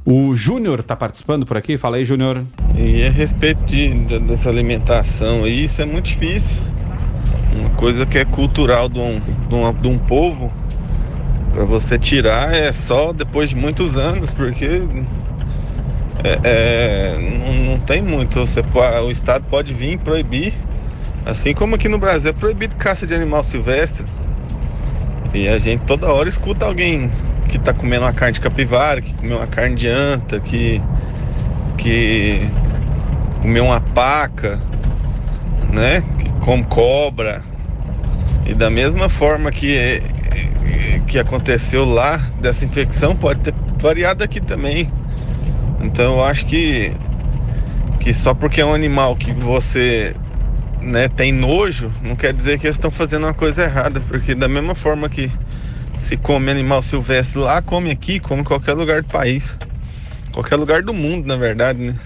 O Júnior está participando por aqui. Fala aí, Júnior. E a respeito de, de, dessa alimentação aí, isso é muito difícil. Uma coisa que é cultural de um, de um, de um povo, para você tirar é só depois de muitos anos, porque é, é, não, não, tem muito. Você, o Estado pode vir proibir, assim como aqui no Brasil é proibido caça de animal silvestre. E a gente toda hora escuta alguém que tá comendo uma carne de capivara, que comeu uma carne de anta, que, que comeu uma paca, né? Que come cobra. E da mesma forma que, que aconteceu lá dessa infecção, pode ter variado aqui também. Então eu acho que, que só porque é um animal que você né, tem nojo, não quer dizer que eles estão fazendo uma coisa errada, porque da mesma forma que se come animal silvestre lá, come aqui, come em qualquer lugar do país. Qualquer lugar do mundo, na verdade, né?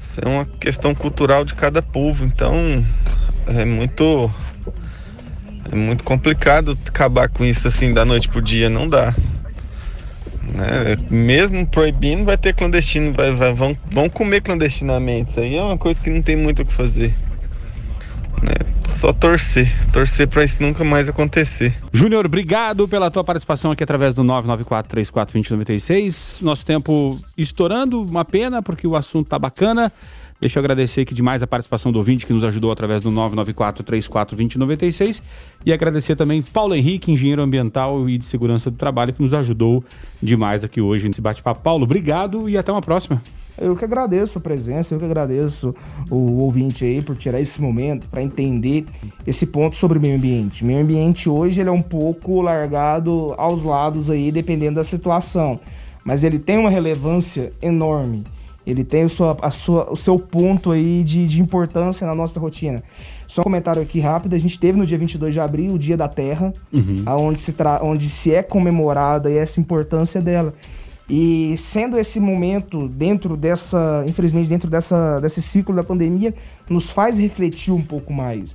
Isso é uma questão cultural de cada povo, então é muito é muito complicado acabar com isso assim da noite pro dia, não dá. Né? Mesmo proibindo, vai ter clandestino, vai, vai, vão, vão comer clandestinamente. Isso aí é uma coisa que não tem muito o que fazer. Né? Só torcer, torcer para isso nunca mais acontecer. Júnior, obrigado pela tua participação aqui através do 994-34-2096. Nosso tempo estourando, uma pena, porque o assunto tá bacana. Deixa eu agradecer aqui demais a participação do ouvinte que nos ajudou através do 994-34-2096 e agradecer também Paulo Henrique, engenheiro ambiental e de segurança do trabalho, que nos ajudou demais aqui hoje nesse bate-papo. Paulo, obrigado e até uma próxima. Eu que agradeço a presença, eu que agradeço o ouvinte aí por tirar esse momento para entender esse ponto sobre o meio ambiente. O meio ambiente hoje ele é um pouco largado aos lados aí, dependendo da situação, mas ele tem uma relevância enorme. Ele tem o, sua, a sua, o seu ponto aí de, de importância na nossa rotina. Só um comentário aqui rápido, a gente teve no dia 22 de abril o Dia da Terra, uhum. onde, se onde se é comemorada essa importância dela. E sendo esse momento dentro dessa, infelizmente, dentro dessa, desse ciclo da pandemia, nos faz refletir um pouco mais.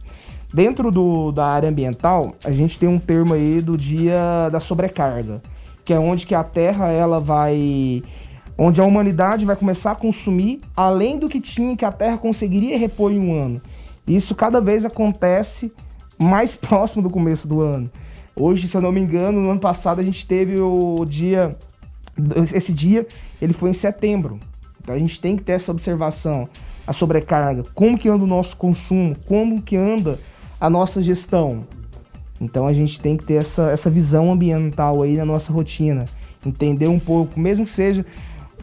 Dentro do, da área ambiental, a gente tem um termo aí do dia da sobrecarga, que é onde que a Terra ela vai onde a humanidade vai começar a consumir além do que tinha que a Terra conseguiria repor em um ano. Isso cada vez acontece mais [LAUGHS] próximo do começo do ano. Hoje, se eu não me engano, no ano passado a gente teve o dia esse dia ele foi em setembro. Então a gente tem que ter essa observação, a sobrecarga, como que anda o nosso consumo, como que anda a nossa gestão. Então a gente tem que ter essa, essa visão ambiental aí na nossa rotina, entender um pouco, mesmo que seja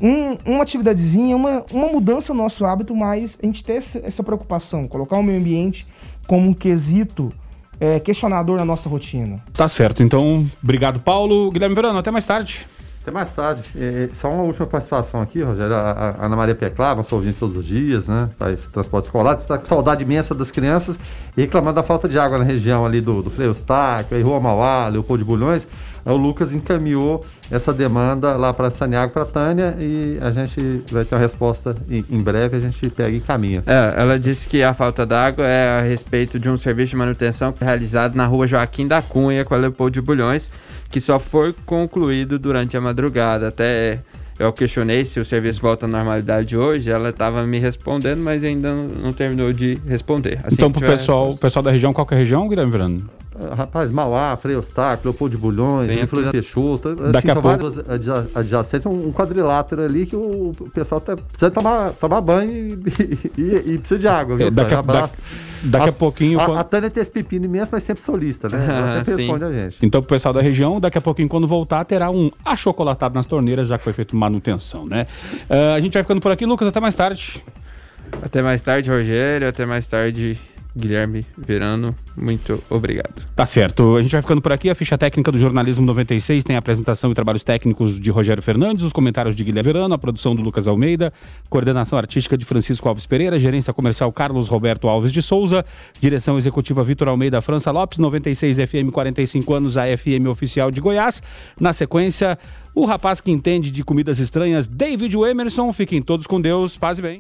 um, uma atividadezinha, uma, uma mudança no nosso hábito, mas a gente ter essa, essa preocupação, colocar o meio ambiente como um quesito é, questionador na nossa rotina. Tá certo, então obrigado Paulo. Guilherme Verano, até mais tarde. Até mais tarde. É, só uma última participação aqui, Rogério. A, a Ana Maria Peclar, nossa ouvinte todos os dias, né? Faz transporte escolar, está com saudade imensa das crianças e reclamando da falta de água na região ali do, do Freio Eustáquio, aí Rua Mauá, Leopoldo de Bulhões. Aí o Lucas encaminhou essa demanda lá para Saniago, para Tânia, e a gente vai ter uma resposta em, em, breve, a gente pega e caminha. É, ela disse que a falta d'água é a respeito de um serviço de manutenção realizado na rua Joaquim da Cunha, com a Leopoldo de Bulhões, que só foi concluído durante a madrugada. Até eu questionei se o serviço volta à normalidade hoje, ela estava me respondendo, mas ainda não, terminou de responder. Assim então, para o pessoal, pessoal da região, qual é a região, Guilherme Verano? Rapaz, Mauá, Frei Eustáquio, Leopoldo de Bulhões, Floriano Peixoto. Assim, Daqui a são pouco... várias adjacências, um quadrilátero ali que o pessoal tá, precisa tomar, tomar banho e, e, e precisa de água. Viu, é, daqui, a, daqui, daqui a, a pouquinho. A, quando... a Tânia tem esse pepino imenso, mas sempre solista, né? Ela [LAUGHS] sempre Sim. responde a gente. Então, pro pessoal da região, daqui a pouquinho, quando voltar, terá um achocolatado nas torneiras, já que foi feito manutenção, né? Uh, a gente vai ficando por aqui, Lucas, até mais tarde. Até mais tarde, Rogério. Até mais tarde Guilherme Verano, muito obrigado. Tá certo. A gente vai ficando por aqui. A ficha técnica do Jornalismo 96 tem a apresentação e trabalhos técnicos de Rogério Fernandes, os comentários de Guilherme Verano, a produção do Lucas Almeida, coordenação artística de Francisco Alves Pereira, gerência comercial Carlos Roberto Alves de Souza, direção executiva Vitor Almeida França Lopes, 96 FM 45 anos, a FM oficial de Goiás. Na sequência, o rapaz que entende de comidas estranhas, David Emerson. Fiquem todos com Deus. Paz e bem.